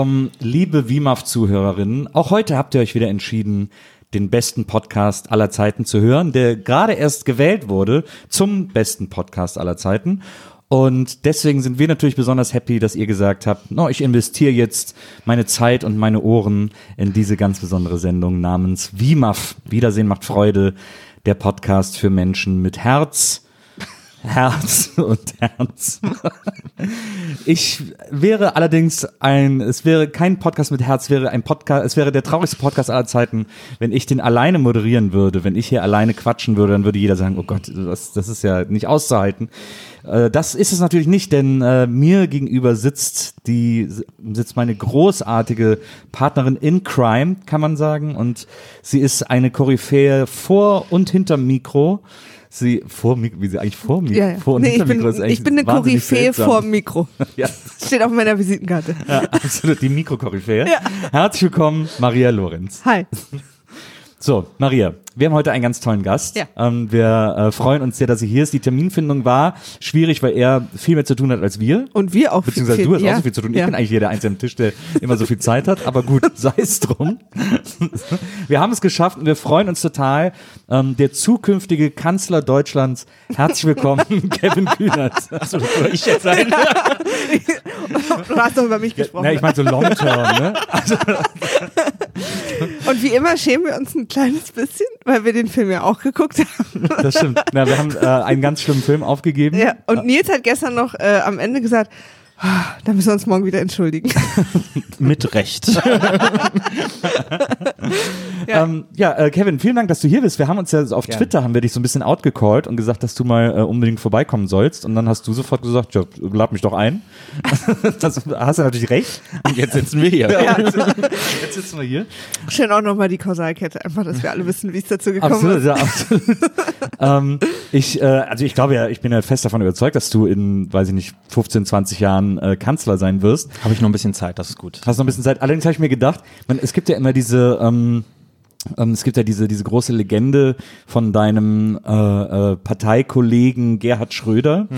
willkommen, liebe WIMAF-Zuhörerinnen. Auch heute habt ihr euch wieder entschieden, den besten Podcast aller Zeiten zu hören, der gerade erst gewählt wurde zum besten Podcast aller Zeiten. Und deswegen sind wir natürlich besonders happy, dass ihr gesagt habt, no, ich investiere jetzt meine Zeit und meine Ohren in diese ganz besondere Sendung namens WIMAF. Wiedersehen macht Freude, der Podcast für Menschen mit Herz, Herz und Herz. Ich wäre allerdings ein, es wäre kein Podcast mit Herz, wäre ein Podcast, es wäre der traurigste Podcast aller Zeiten, wenn ich den alleine moderieren würde, wenn ich hier alleine quatschen würde, dann würde jeder sagen, oh Gott, das, das ist ja nicht auszuhalten. Äh, Das ist es natürlich nicht, denn äh, mir gegenüber sitzt die sitzt meine großartige Partnerin in Crime, kann man sagen, und sie ist eine Koryphäe vor und hinterm Mikro. Sie vor Mikro, wie sie eigentlich vor Mikro, Ja, ja. vor und Nee, ich, bin, Mikro ist eigentlich ich bin eine Koryphäe vor Mikro. Ja, Steht auf meiner Visitenkarte. ja, absolut, die Mikrokoryphäe. Ja. Herzlich willkommen, Maria Lorenz. Hi. So, Maria, wir haben heute einen ganz tollen Gast. Ja. Ähm, wir äh, freuen uns sehr, dass sie hier ist. Die Terminfindung war schwierig, weil er viel mehr zu tun hat als wir. Und wir auch. Beziehungsweise viel, du hast ja. auch so viel zu tun. Ich Ja. bin eigentlich hier der Einzige am Tisch, der immer so viel Zeit hat. Aber gut, sei es drum. Wir haben es geschafft und wir freuen uns total. Ähm, der zukünftige Kanzler Deutschlands. Herzlich willkommen, Kevin Kühnert. Also, soll ich jetzt sein? Du hast doch über mich gesprochen. Na, ich meine so long term, ne? Und wie immer schämen wir uns ein kleines bisschen, weil wir den Film ja auch geguckt haben. Das stimmt. Na, wir haben äh, einen ganz schlimmen Film aufgegeben. Ja. Und Nils hat gestern noch äh, am Ende gesagt, "Ah, da müssen wir uns morgen wieder entschuldigen. Mit Recht. Ja. Ähm, ja, äh, Kevin, vielen Dank, dass du hier bist. Wir haben uns ja auf Gerne. Twitter haben wir dich so ein bisschen outgecallt und gesagt, dass du mal äh, unbedingt vorbeikommen sollst. Und dann hast du sofort gesagt, ja, lad mich doch ein. das hast du natürlich recht. Und jetzt sitzen wir hier. Jetzt sitzen wir hier. Schön auch nochmal die Kausalkette, einfach, dass wir alle wissen, wie es dazu gekommen Absolut, ist. ja, absolut. ähm, ich, äh, also ich glaube ja, ich bin ja fest davon überzeugt, dass du in, weiß ich nicht, 15, 20 Jahren äh, Kanzler sein wirst. Habe ich noch ein bisschen Zeit, das ist gut. Hast noch ein bisschen Zeit. Allerdings habe ich mir gedacht, man, es gibt ja immer diese, ähm, ähm, es gibt ja diese, diese große Legende von deinem äh, äh, Parteikollegen Gerhard Schröder.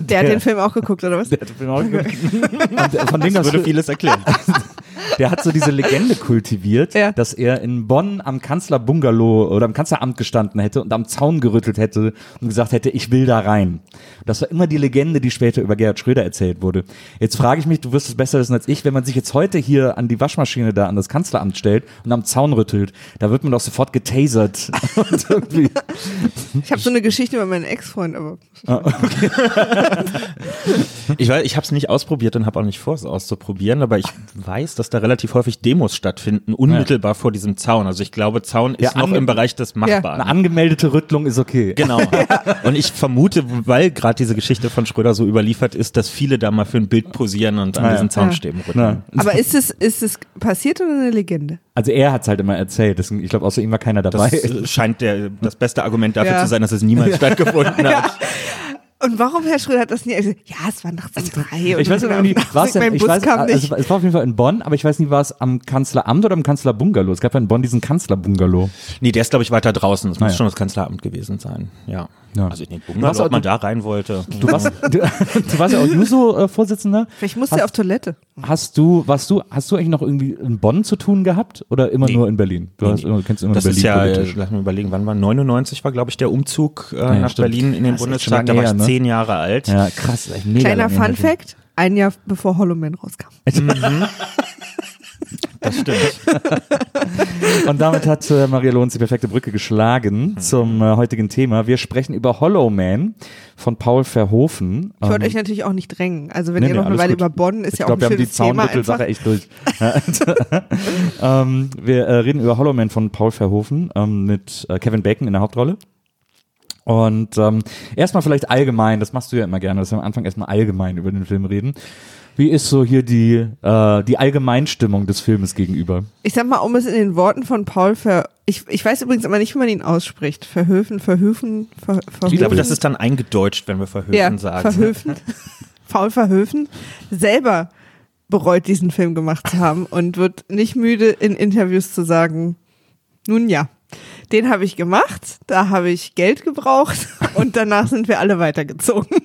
Der hat den Film auch geguckt, oder was? Der, hat den Film auch geguckt. Und, von dem Das das würde vieles erklären. der hat so diese Legende kultiviert, Ja. dass er in Bonn am Kanzlerbungalow oder am Kanzleramt gestanden hätte und am Zaun gerüttelt hätte und gesagt hätte, ich will da rein. Das war immer die Legende, die später über Gerhard Schröder erzählt wurde. Jetzt frage ich mich, du wirst es besser wissen als ich, wenn man sich jetzt heute hier an die Waschmaschine da an das Kanzleramt stellt und am Zaun rüttelt, da wird man doch sofort getasert. Ich habe so eine Geschichte über meinen Ex-Freund, aber Ich weiß, ich habe es nicht ausprobiert und habe auch nicht vor, es auszuprobieren, aber ich weiß, dass da relativ häufig Demos stattfinden, unmittelbar vor diesem Zaun. Also ich glaube, Zaun ist Ja, noch im Bereich des Machbaren. eine angemeldete Rüttlung ist okay. Genau. Und ich vermute, weil gerade diese Geschichte von Schröder so überliefert ist, dass viele da mal für ein Bild posieren und an Ja. diesen Zaunstäben rütteln. Aber ist es, ist es passiert oder eine Legende? also er hat es halt immer erzählt. Deswegen, ich glaube, außer ihm war keiner dabei. Das scheint der, das beste Argument dafür Ja. zu sein, dass es niemals stattgefunden hat. Und warum, Herr Schröder, hat das nie? Also, ja, es war nachts um drei. Ich weiß nicht, war es denn, mein ich Bus weiß, kam nicht. also, es war auf jeden Fall in Bonn, aber ich weiß nicht, war es am Kanzleramt oder am Kanzlerbungalow? Es gab ja in Bonn diesen Kanzlerbungalow. Nee, der ist, glaube ich, weiter draußen. Das Ah, muss ja. schon das Kanzleramt gewesen sein. Ja. Ja. Also in den Du warst Bungalow, auch- ob man da rein wollte. Du warst, du, du warst ja auch Juso-Vorsitzender. Vielleicht musste er auf Toilette. Hast du, warst du, hast du eigentlich noch irgendwie in Bonn zu tun gehabt oder immer Nee. nur in Berlin? Du hast, immer- kennst immer Das Berlin ist ja, äh, politisch. lass mich überlegen, wann war 99 war, glaube ich, der Umzug äh, ja, nach stimmt. Berlin in den Das Bundestag. Da war ich ne? Zehn Jahre alt. Ja, krass. Kleiner Fun. Fact, ein Jahr bevor Hollow Man rauskam. Das stimmt. Und damit hat äh, Maria Lohns die perfekte Brücke Mhm. geschlagen zum äh, heutigen Thema. Wir sprechen über Hollow Man von Paul Verhoeven. Ich wollte Ähm, euch natürlich auch nicht drängen. Also wenn Nee, ihr nee, noch eine Weile gut. über Bonn ist ich ja glaube, auch wir ein haben die schönes Thema Zaunrüttel-Sache echt durch. ähm, wir äh, reden über Hollow Man von Paul Verhoeven ähm, mit äh, Kevin Bacon in der Hauptrolle. Und ähm, erstmal vielleicht allgemein, das machst du ja immer gerne, dass wir am Anfang erstmal allgemein über den Film reden. Wie ist so hier die, äh, die Allgemeinstimmung des Filmes gegenüber? Ich sag mal, um es in den Worten von Paul Ver... Ich, ich weiß übrigens immer nicht, wie man ihn ausspricht. Verhöfen, Verhöfen, Ver, Verhöfen. Ich glaube, das ist dann eingedeutscht, wenn wir verhöfen ja, sagen. Verhöfen. Paul Verhoeven selber bereut, diesen Film gemacht zu haben und wird nicht müde, in Interviews zu sagen, nun ja, den habe ich gemacht, da habe ich Geld gebraucht und danach sind wir alle weitergezogen.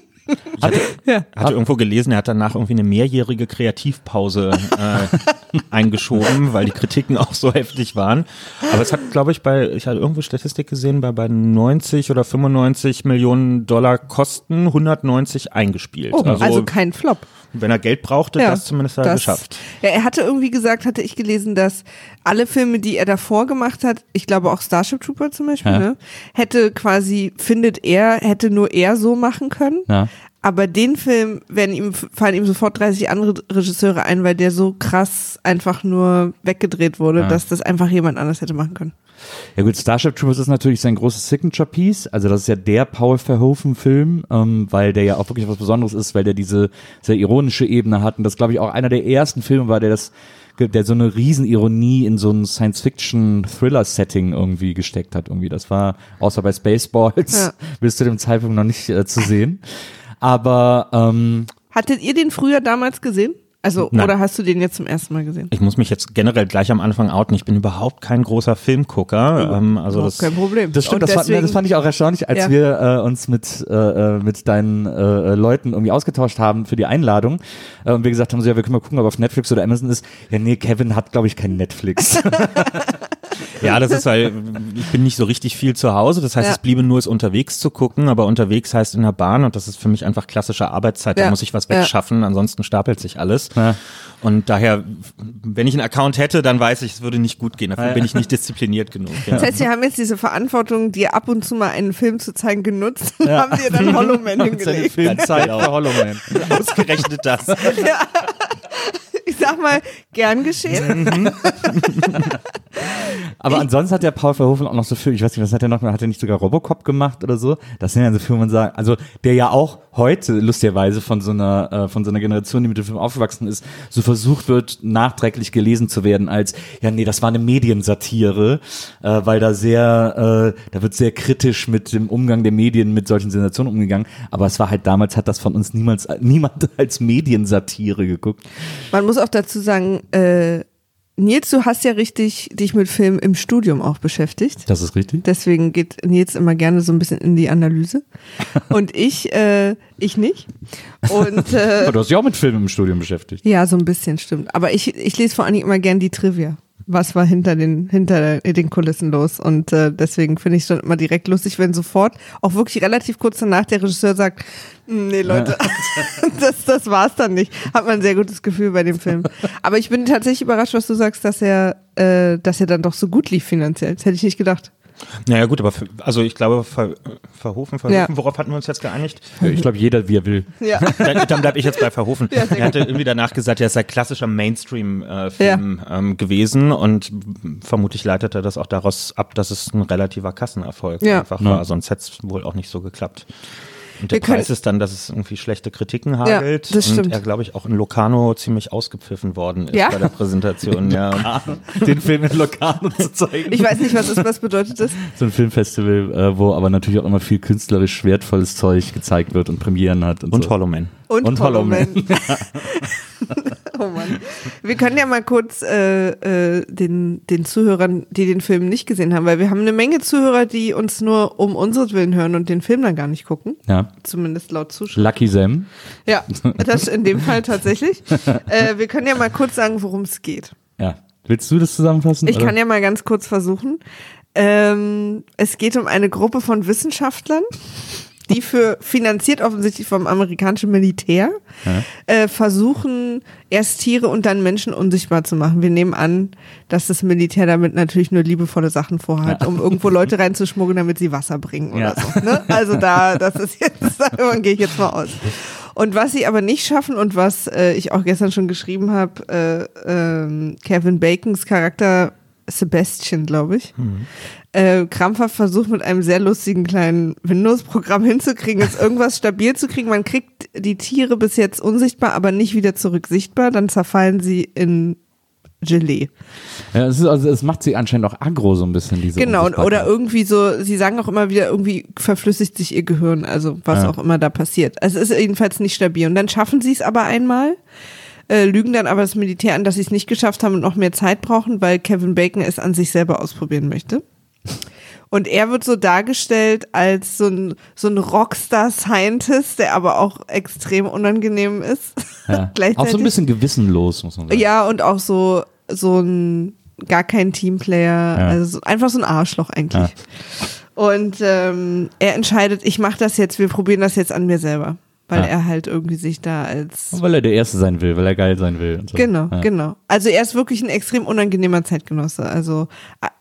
ja. Hatte irgendwo gelesen, er hat danach irgendwie eine mehrjährige Kreativpause äh, eingeschoben, weil die Kritiken auch so heftig waren. Aber es hat, glaube ich, bei, ich hatte irgendwo Statistik gesehen, bei, bei 90 oder 95 Millionen Dollar Kosten 190 eingespielt. Oh, also, kein Flop. Wenn er Geld brauchte, Ja, das zumindest hat er das- geschafft. Ja, er hatte irgendwie gesagt, hatte ich gelesen, dass alle Filme, die er davor gemacht hat, ich glaube auch Starship Trooper zum Beispiel, Ja. ne, hätte quasi, findet er, hätte nur er so machen können. Ja. Aber den Film werden ihm, fallen ihm sofort 30 andere Regisseure ein, weil der so krass einfach nur weggedreht wurde, Ja. dass das einfach jemand anders hätte machen können. Ja gut, Starship Troopers ist natürlich sein großes Signature-Piece. Also das ist ja der Paul Verhoeven-Film, ähm, weil der ja auch wirklich was Besonderes ist, weil der diese sehr ironische Ebene hat. Und das, glaube ich, auch einer der ersten Filme war, der das der so eine Riesenironie in so ein Science-Fiction-Thriller-Setting irgendwie gesteckt hat. Irgendwie. Das war, außer bei Spaceballs, Ja. bis zu dem Zeitpunkt noch nicht äh, zu sehen. Aber ähm, Hattet ihr den früher damals gesehen? Also, Nein. oder hast du den jetzt zum ersten Mal gesehen? Ich muss mich jetzt generell gleich am Anfang outen. Ich bin überhaupt kein großer Filmgucker. Ähm, also das, kein Problem. Das stimmt, das, fand, deswegen- das fand ich auch erstaunlich, als Ja. wir äh, uns mit, äh, äh, mit deinen äh, Leuten irgendwie ausgetauscht haben für die Einladung. Äh, und wir gesagt haben, so, ja, wir können mal gucken, ob auf Netflix oder Amazon ist. Ja, nee, Kevin hat, glaube ich, kein Netflix. Ja, das ist, weil ich bin nicht so richtig viel zu Hause. Das heißt, Ja. es bliebe nur, es unterwegs zu gucken. Aber unterwegs heißt in der Bahn und das ist für mich einfach klassische Arbeitszeit. Ja. Da muss ich was Ja. wegschaffen, ansonsten stapelt sich alles. Ja. Und daher, wenn ich einen Account hätte, dann weiß ich, es würde nicht gut gehen. Dafür bin ich nicht diszipliniert genug. Ja. Das heißt, wir haben jetzt diese Verantwortung, dir ab und zu mal einen Film zu zeigen, genutzt und haben dir dann Hollow Man hingelegt. Filmzeit für Hollow Man. Ausgerechnet das. Ich sag mal, gern geschehen. Aber ansonsten hat der Paul Verhoeven auch noch so Filme, ich weiß nicht, was hat er noch, hat er nicht sogar Robocop gemacht oder so? Das sind ja so Filme, man sagt, also der ja auch heute lustigerweise von so einer, äh, von so einer Generation, die mit dem Film aufgewachsen ist, so versucht wird, nachträglich gelesen zu werden als, ja nee, das war eine Mediensatire, äh, weil da sehr, äh, da wird sehr kritisch mit dem Umgang der Medien mit solchen Sensationen umgegangen. Aber es war halt damals, hat das von uns niemals, niemand als Mediensatire geguckt. Man muss auch dazu sagen, äh, Nils, du hast ja richtig dich mit Film im Studium auch beschäftigt. Das ist richtig. Deswegen geht Nils immer gerne so ein bisschen in die Analyse. Und ich, äh, ich nicht. Und äh, Aber du hast dich auch mit Filmen im Studium beschäftigt. ja, so ein bisschen stimmt. Aber ich, ich lese vor allen Dingen immer gern die Trivia. Was war hinter den, hinter den Kulissen los? Und äh, deswegen finde ich es dann immer direkt lustig, wenn sofort, auch wirklich relativ kurz danach, der Regisseur sagt, "Hm, nee Leute, das, das war's dann nicht. Hat man ein sehr gutes Gefühl bei dem Film. Aber ich bin tatsächlich überrascht, was du sagst, dass er, äh, dass er dann doch so gut lief finanziell. Das hätte ich nicht gedacht. Naja gut, aber für, also ich glaube, Ver, Verhofen, Verhofen, Ja. worauf hatten wir uns jetzt geeinigt? Ich glaube, jeder, wie er will. Ja. Dann, dann bleibe ich jetzt bei Verhofen. Ja, er hatte irgendwie danach gesagt, er sei klassischer Mainstream-Film ähm, gewesen und vermutlich leitet er das auch daraus ab, dass es ein relativer Kassenerfolg Ja. einfach Ja. war. Sonst hätte es wohl auch nicht so geklappt. Und der Preis ist dann, dass es irgendwie schlechte Kritiken hagelt das und stimmt. er, glaube ich, auch in Locarno ziemlich ausgepfiffen worden ist Ja? bei der Präsentation. ja. den Film in Locarno zu zeigen. Ich weiß nicht, was ist, was bedeutet das? so ein Filmfestival, äh, wo aber natürlich auch immer viel künstlerisch wertvolles Zeug gezeigt wird und Premieren hat und, Und so. Hollow Man. Und, Und Hollow Man. oh Mann. Wir können ja mal kurz äh, äh, den, den Zuhörern, die den Film nicht gesehen haben, weil wir haben eine Menge Zuhörer, die uns nur um unseretwillen hören und den Film dann gar nicht gucken. Ja. Zumindest laut Zuschauer. Lucky Sam. Ja, das in dem Fall tatsächlich. Äh, wir können ja mal kurz sagen, worum es geht. Ja. Willst du das zusammenfassen? Ich oder? kann ja mal ganz kurz versuchen. Ähm, es geht um eine Gruppe von Wissenschaftlern, die für finanziert offensichtlich vom amerikanischen Militär äh, versuchen, erst Tiere und dann Menschen unsichtbar zu machen. Wir nehmen an, dass das Militär damit natürlich nur liebevolle Sachen vorhat, um irgendwo Leute reinzuschmuggeln, damit sie Wasser bringen oder Ja. so. Ne? Also da, das ist jetzt, davon gehe ich jetzt mal aus. Und was sie aber nicht schaffen und was äh, ich auch gestern schon geschrieben habe, äh, ähm, Kevin Bacons Charakter Sebastian, glaube ich, äh, krampfhaft versucht mit einem sehr lustigen kleinen Windows-Programm hinzukriegen, ist irgendwas stabil zu kriegen. Man kriegt die Tiere bis jetzt unsichtbar, aber nicht wieder zurück sichtbar. Dann zerfallen sie in Gelee. Ja, es, ist, also, es macht sie anscheinend auch aggro so ein bisschen, diese Genau, oder irgendwie so, sie sagen auch immer wieder, irgendwie verflüssigt sich ihr Gehirn, also was Ja. auch immer da passiert. Also es ist jedenfalls nicht stabil. Und dann schaffen sie es aber einmal, äh, lügen dann aber das Militär an, dass sie es nicht geschafft haben und noch mehr Zeit brauchen, weil Kevin Bacon es an sich selber ausprobieren möchte. Und er wird so dargestellt als so ein, so ein Rockstar-Scientist, der aber auch extrem unangenehm ist. Ja. Auch so ein bisschen gewissenlos, muss man sagen. Ja, und auch so, so ein gar kein Teamplayer, Ja. also so, einfach so ein Arschloch eigentlich. Und ähm, er entscheidet, ich mache das jetzt, wir probieren das jetzt an mir selber. Weil Ja. er halt irgendwie sich da als. Weil er der Erste sein will, weil er geil sein will. Und so. Genau, ja. genau. Also er ist wirklich ein extrem unangenehmer Zeitgenosse. Also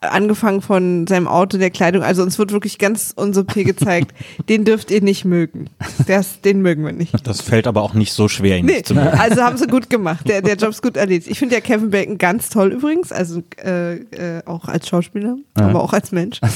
angefangen von seinem Auto, der Kleidung. Also uns wird wirklich ganz unsubtil gezeigt, den dürft ihr nicht mögen. Das, den mögen wir nicht. Das fällt aber auch nicht so schwer, ihn Nee, nicht zu mögen. also haben sie gut gemacht. Der, der Job ist gut erledigt. Ich finde ja Kevin Bacon ganz toll übrigens, also äh, äh, auch als Schauspieler, aber auch als Mensch.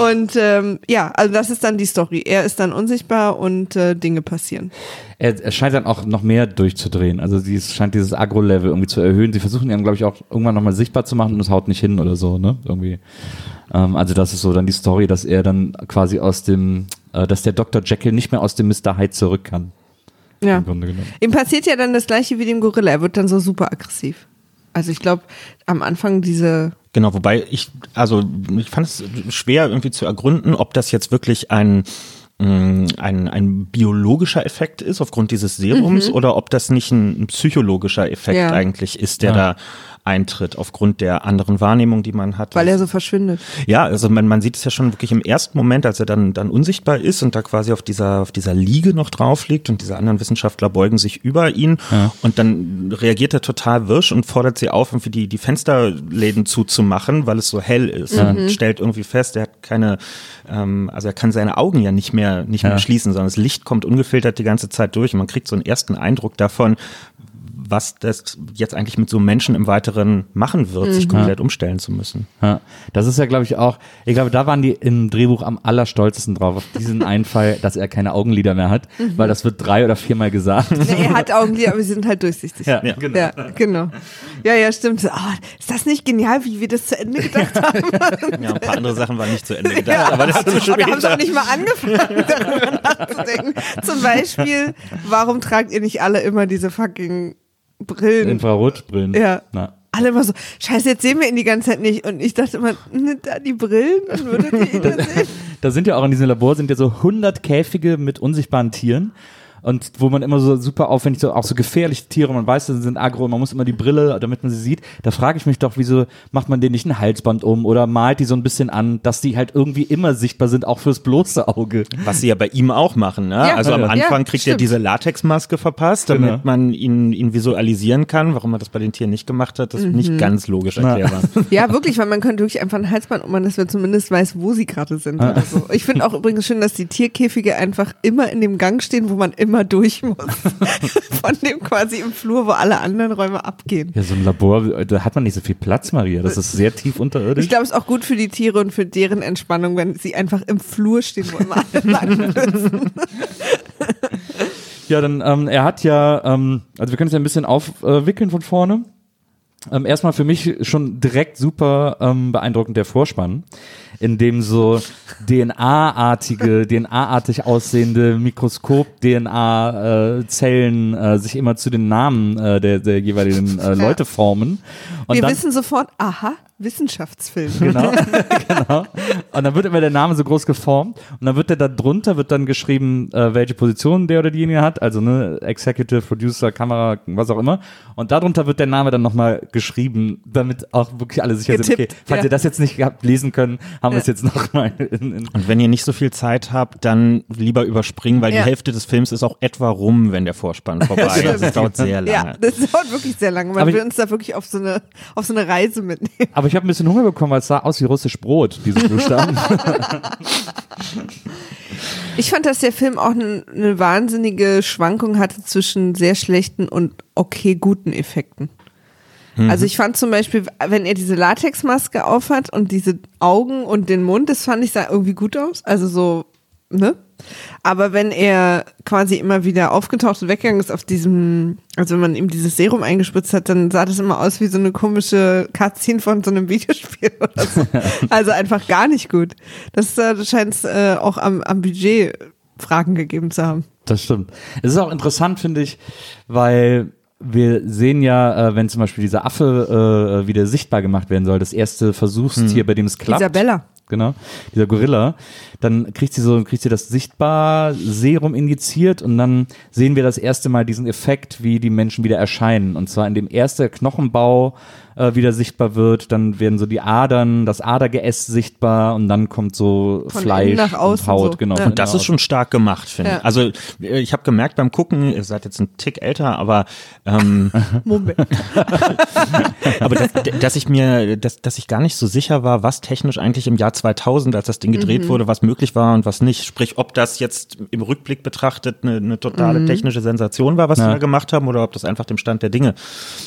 und ähm, ja, also das ist dann die Story. Er ist dann unsichtbar und äh, Dinge passieren. Er, er scheint dann auch noch mehr durchzudrehen. Also sie scheint dieses Agro-Level irgendwie zu erhöhen. Sie versuchen ihn, glaube ich, auch irgendwann nochmal sichtbar zu machen und es haut nicht hin oder so, ne? Irgendwie. Ähm, also das ist so dann die Story, dass er dann quasi aus dem, äh, dass der Dr. Jekyll nicht mehr aus dem Mr. Hyde zurück kann. Ja. Im Grunde genommen. Ihm passiert ja dann das gleiche wie dem Gorilla. Er wird dann so super aggressiv. Also ich glaube, am Anfang diese Genau, wobei ich, also ich fand es schwer irgendwie zu ergründen, ob das jetzt wirklich ein mh, ein, ein biologischer Effekt ist aufgrund dieses Serums oder ob das nicht ein, ein psychologischer Effekt Ja. eigentlich ist, der Ja. da eintritt aufgrund der anderen Wahrnehmung, die man hat. weil er so verschwindet. Ja, also man, man sieht es ja schon wirklich im ersten Moment, als er dann, dann unsichtbar ist und da quasi auf dieser, auf dieser Liege noch drauf liegt und diese anderen Wissenschaftler beugen sich über ihn und dann reagiert er total wirsch und fordert sie auf, irgendwie die, die Fensterläden zuzumachen, weil es so hell ist und stellt irgendwie fest, er hat keine, ähm, also er kann seine Augen ja nicht mehr, nicht mehr Ja. schließen, sondern das Licht kommt ungefiltert die ganze Zeit durch und man kriegt so einen ersten Eindruck davon, was das jetzt eigentlich mit so einem Menschen im Weiteren machen wird, sich komplett umstellen zu müssen. Ja, das ist ja, glaube ich, auch, ich glaube, da waren die im Drehbuch am allerstolzesten drauf, auf diesen Einfall, dass er keine Augenlider mehr hat, weil das wird drei oder viermal gesagt. Nee, er hat Augenlider, aber sie sind halt durchsichtig. Ja, Ja. genau. Ja, genau. Ja, ja, stimmt. Ah, ist das nicht genial, wie wir das zu Ende gedacht haben? Ja, ein paar andere Sachen waren nicht zu Ende gedacht, aber das ist Und da haben auch nicht mal angefangen, darüber nachzudenken. Zum Beispiel, warum tragt ihr nicht alle immer diese fucking Brillen? Infrarotbrillen. Ja. Na. Alle immer so, scheiße, jetzt sehen wir ihn die ganze Zeit nicht. Und ich dachte immer, ne, da die Brillen, dann würdet ihr ihn ja sehen. Da sind ja auch in diesem Labor sind ja so 100 Käfige mit unsichtbaren Tieren. Und wo man immer so super aufwendig, so auch so gefährliche Tiere, man weiß, sie sind aggro, man muss immer die Brille, damit man sie sieht. Da frage ich mich doch, wieso macht man denen nicht ein Halsband um oder malt die so ein bisschen an, dass die halt irgendwie immer sichtbar sind, auch fürs bloße Auge. Was sie ja bei ihm auch machen. Ne? Ja. also am Anfang ja, kriegt er stimmt. diese Latexmaske verpasst, damit Genau. man ihn, ihn visualisieren kann. Warum er das bei den Tieren nicht gemacht hat, das ist Mhm. nicht ganz logisch erklärbar. Ja, wirklich, weil man könnte wirklich einfach ein Halsband ummachen, dass man zumindest weiß, wo sie gerade sind oder so. Ich finde auch übrigens schön, dass die Tierkäfige einfach immer in dem Gang stehen, wo man immer durch muss. Von dem quasi im Flur, wo alle anderen Räume abgehen. Ja, so ein Labor, da hat man nicht so viel Platz, Maria. Das ist sehr tief unterirdisch. Ich glaube, es ist auch gut für die Tiere und für deren Entspannung, wenn sie einfach im Flur stehen, wo immer alle lang müssen. Ja, dann, ähm, er hat ja, ähm, also wir können es ja ein bisschen aufwickeln von vorne. Ähm, erstmal für mich schon direkt super ähm, beeindruckend der Vorspann, in dem so DNA-artige, DNA-artig aussehende Mikroskop-DNA-Zellen äh, sich immer zu den Namen äh, der, der jeweiligen äh, Leute formen. Und Wir dann, wissen sofort, aha, Wissenschaftsfilm. Genau, genau. Und dann wird immer der Name so groß geformt und dann wird der da drunter wird dann geschrieben, äh, welche Position der oder diejenige hat, also ne Executive Producer, Kamera, was auch immer. Und darunter wird der Name dann nochmal geschrieben, damit auch wirklich alle sicher sind. Okay, Getippt, falls ja. ihr das jetzt nicht habt lesen können, haben wir es Ja. jetzt nochmal in, in Und wenn ihr nicht so viel Zeit habt, dann lieber überspringen, weil Ja. die Hälfte des Films ist auch etwa rum, wenn der Vorspann vorbei ist. Das dauert sehr lange. Ja, das dauert wirklich sehr lange. Man Aber will ich- uns da wirklich auf so eine, auf so eine Reise mitnehmen. Aber ich habe ein bisschen Hunger bekommen, weil es sah aus wie russisch Brot, diese Buchstaben. Ich fand, dass der Film auch eine wahnsinnige Schwankung hatte zwischen sehr schlechten und okay guten Effekten. Also ich fand zum Beispiel, wenn er diese Latexmaske aufhat und diese Augen und den Mund, das fand ich sah irgendwie gut aus. Also so, ne? Aber wenn er quasi immer wieder aufgetaucht und weggegangen ist auf diesem, also wenn man ihm dieses Serum eingespritzt hat, dann sah das immer aus wie so eine komische Cutscene von so einem Videospiel oder so. also einfach gar nicht gut. Das äh, scheint es äh, auch am, am Budget Fragen gegeben zu haben. Das stimmt. Es ist auch interessant, finde ich, weil wir sehen ja, äh, wenn zum Beispiel dieser Affe äh, wieder sichtbar gemacht werden soll, das erste Versuchstier, bei dem es klappt. Isabella. Genau, dieser Gorilla. Dann kriegt sie so, kriegt sie das sichtbar Serum injiziert und dann sehen wir das erste Mal diesen Effekt, wie die Menschen wieder erscheinen. Und zwar in dem ersten Knochenbau äh, wieder sichtbar wird, dann werden so die Adern, das Adergeäst sichtbar und dann kommt so Von Fleisch und Haut, so. genau. Ja. Und das ist schon stark gemacht, finde Ja. ich. Also äh, ich habe gemerkt beim Gucken, ihr seid jetzt ein Tick älter, aber ähm, Moment. aber dass, dass ich mir, dass, dass ich gar nicht so sicher war, was technisch eigentlich im Jahr 2000, als das Ding gedreht wurde, was möglich war und was nicht. Sprich, ob das jetzt im Rückblick betrachtet eine, eine totale technische Sensation war, was Ja. die da gemacht haben, oder ob das einfach dem Stand der Dinge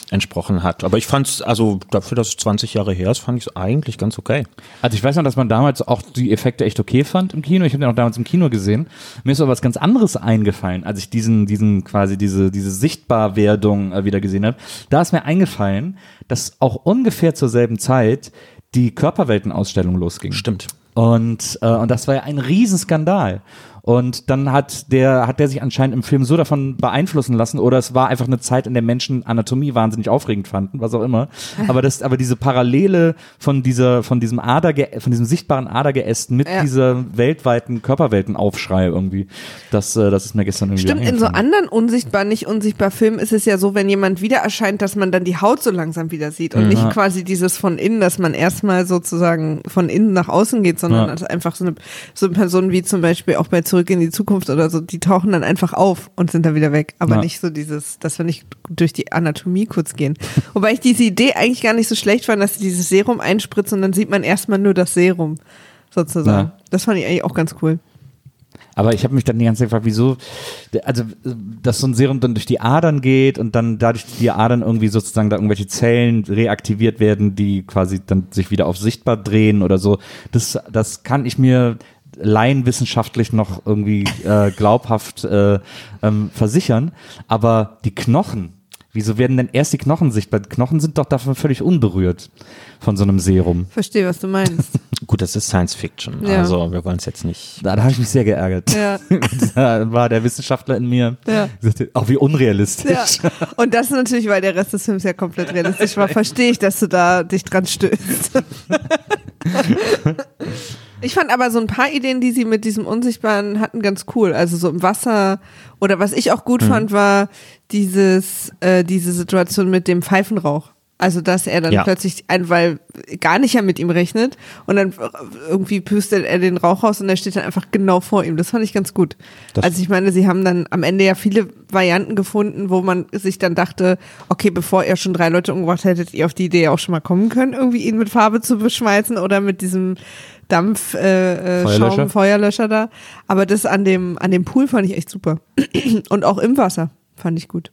entsprochen hat. Aber ich fand es, also dafür, dass es 20 Jahre her ist, fand ich es eigentlich ganz okay. Also ich weiß noch, dass man damals auch die Effekte echt okay fand im Kino. Ich habe den auch damals im Kino gesehen. Mir ist aber was ganz anderes eingefallen, als ich diesen, diesen quasi diese, diese Sichtbarwerdung äh, wieder gesehen habe. Da ist mir eingefallen, dass auch ungefähr zur selben Zeit die Körperweltenausstellung losging. Stimmt. Und, äh, und das war ja ein Riesenskandal. Und dann hat der, hat der sich anscheinend im Film so davon beeinflussen lassen, oder es war einfach eine Zeit, in der Menschen Anatomie wahnsinnig aufregend fanden, was auch immer. Aber das, aber diese Parallele von dieser, von diesem Aderge, von diesem sichtbaren Adergeäst mit Ja. dieser weltweiten Körperweltenaufschrei irgendwie, das, äh, das ist mir gestern irgendwie Stimmt, in so anderen unsichtbar, nicht unsichtbar Filmen ist es ja so, wenn jemand wieder erscheint, dass man dann die Haut so langsam wieder sieht Mhm. und nicht quasi dieses von innen, dass man erstmal sozusagen von innen nach außen geht, sondern Ja. einfach so eine, so eine Person wie zum Beispiel auch bei Zurück in die Zukunft oder so, die tauchen dann einfach auf und sind dann wieder weg. Aber Ja. nicht so dieses, dass wir nicht durch die Anatomie kurz gehen. Wobei ich diese Idee eigentlich gar nicht so schlecht fand, dass sie dieses Serum einspritzt und dann sieht man erstmal nur das Serum sozusagen. Ja. Das fand ich eigentlich auch ganz cool. Aber ich habe mich dann die ganze Zeit gefragt, wieso, also, dass so ein Serum dann durch die Adern geht und dann dadurch die Adern irgendwie sozusagen da irgendwelche Zellen reaktiviert werden, die quasi dann sich wieder auf sichtbar drehen oder so. Das, das kann ich mir laienwissenschaftlich noch irgendwie äh, glaubhaft äh, ähm, versichern. Aber die Knochen, wieso werden denn erst die Knochen sichtbar? Die Knochen sind doch davon völlig unberührt von so einem Serum. Verstehe, was du meinst. Gut, das ist Science Fiction. Ja. Also wir wollen es jetzt nicht. Da, da habe ich mich sehr geärgert. Ja. da war der Wissenschaftler in mir. Ja. Gesagt, auch wie unrealistisch. Ja. Und das ist natürlich, weil der Rest des Films ja komplett realistisch war, verstehe ich, dass du da dich dran stößt. Ich fand aber so ein paar Ideen, die sie mit diesem Unsichtbaren hatten, ganz cool. Also so im Wasser oder was ich auch gut fand, war dieses, äh, diese Situation mit dem Pfeifenrauch. Also, dass er dann Ja. plötzlich ein, weil gar nicht ja mit ihm rechnet und dann irgendwie püstelt er den Rauch raus und er steht dann einfach genau vor ihm. Das fand ich ganz gut. Das- also ich meine, sie haben dann am Ende ja viele Varianten gefunden, wo man sich dann dachte, okay, bevor ihr schon drei Leute umgebracht hättet, ihr auf die Idee auch schon mal kommen können, irgendwie ihn mit Farbe zu beschmeißen oder mit diesem Dampf äh, äh, Feuerlöscher? Schaum, Feuerlöscher da. Aber das an dem an dem Pool fand ich echt super und auch im Wasser fand ich gut.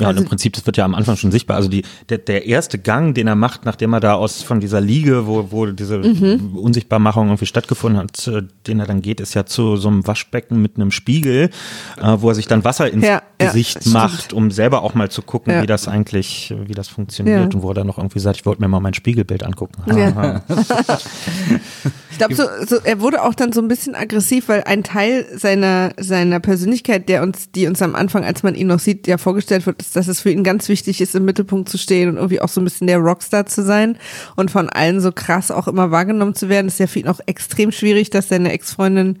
Ja, und Also- im Prinzip, das wird ja am Anfang schon sichtbar. Also die, der, der erste Gang, den er macht, nachdem er da aus von dieser Liege, wo, wo diese Mhm. Unsichtbarmachung irgendwie stattgefunden hat, äh, den er dann geht, ist ja zu so einem Waschbecken mit einem Spiegel, äh, wo er sich dann Wasser ins Ja, ja, Gesicht stimmt. macht, um selber auch mal zu gucken, Ja. wie das eigentlich, wie das funktioniert Ja. und wo er dann noch irgendwie sagt, ich wollte mir mal mein Spiegelbild angucken. Glaube, so, so, er wurde auch dann so ein bisschen aggressiv, weil ein Teil seiner, seiner Persönlichkeit, der uns, die uns am Anfang, als man ihn noch sieht, ja vorgestellt wird, ist, dass es für ihn ganz wichtig ist, im Mittelpunkt zu stehen und irgendwie auch so ein bisschen der Rockstar zu sein und von allen so krass auch immer wahrgenommen zu werden. Das ist ja für ihn auch extrem schwierig, dass seine Ex-Freundin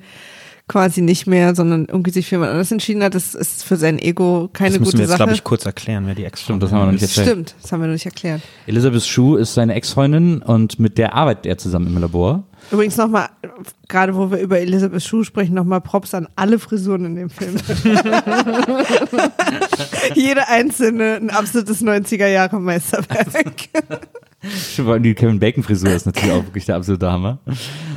quasi nicht mehr, sondern irgendwie sich für jemand anderes entschieden hat. Das ist für sein Ego keine Das müssen gute wir jetzt, Sache. glaube ich, kurz erklären, wer die ex Stimmt, das haben wir noch nicht erzählt. Stimmt, das haben wir noch nicht erklärt. Elizabeth Shue ist seine Ex-Freundin und mit der arbeitet er zusammen im Labor. Übrigens nochmal, gerade wo wir über Elisabeth Schuh sprechen, nochmal Props an alle Frisuren in dem Film. Jede einzelne ein absolutes 90er-Jahre-Meisterwerk. Stimmt, vor allem die Kevin Bacon Frisur ist natürlich auch wirklich der absolute Hammer.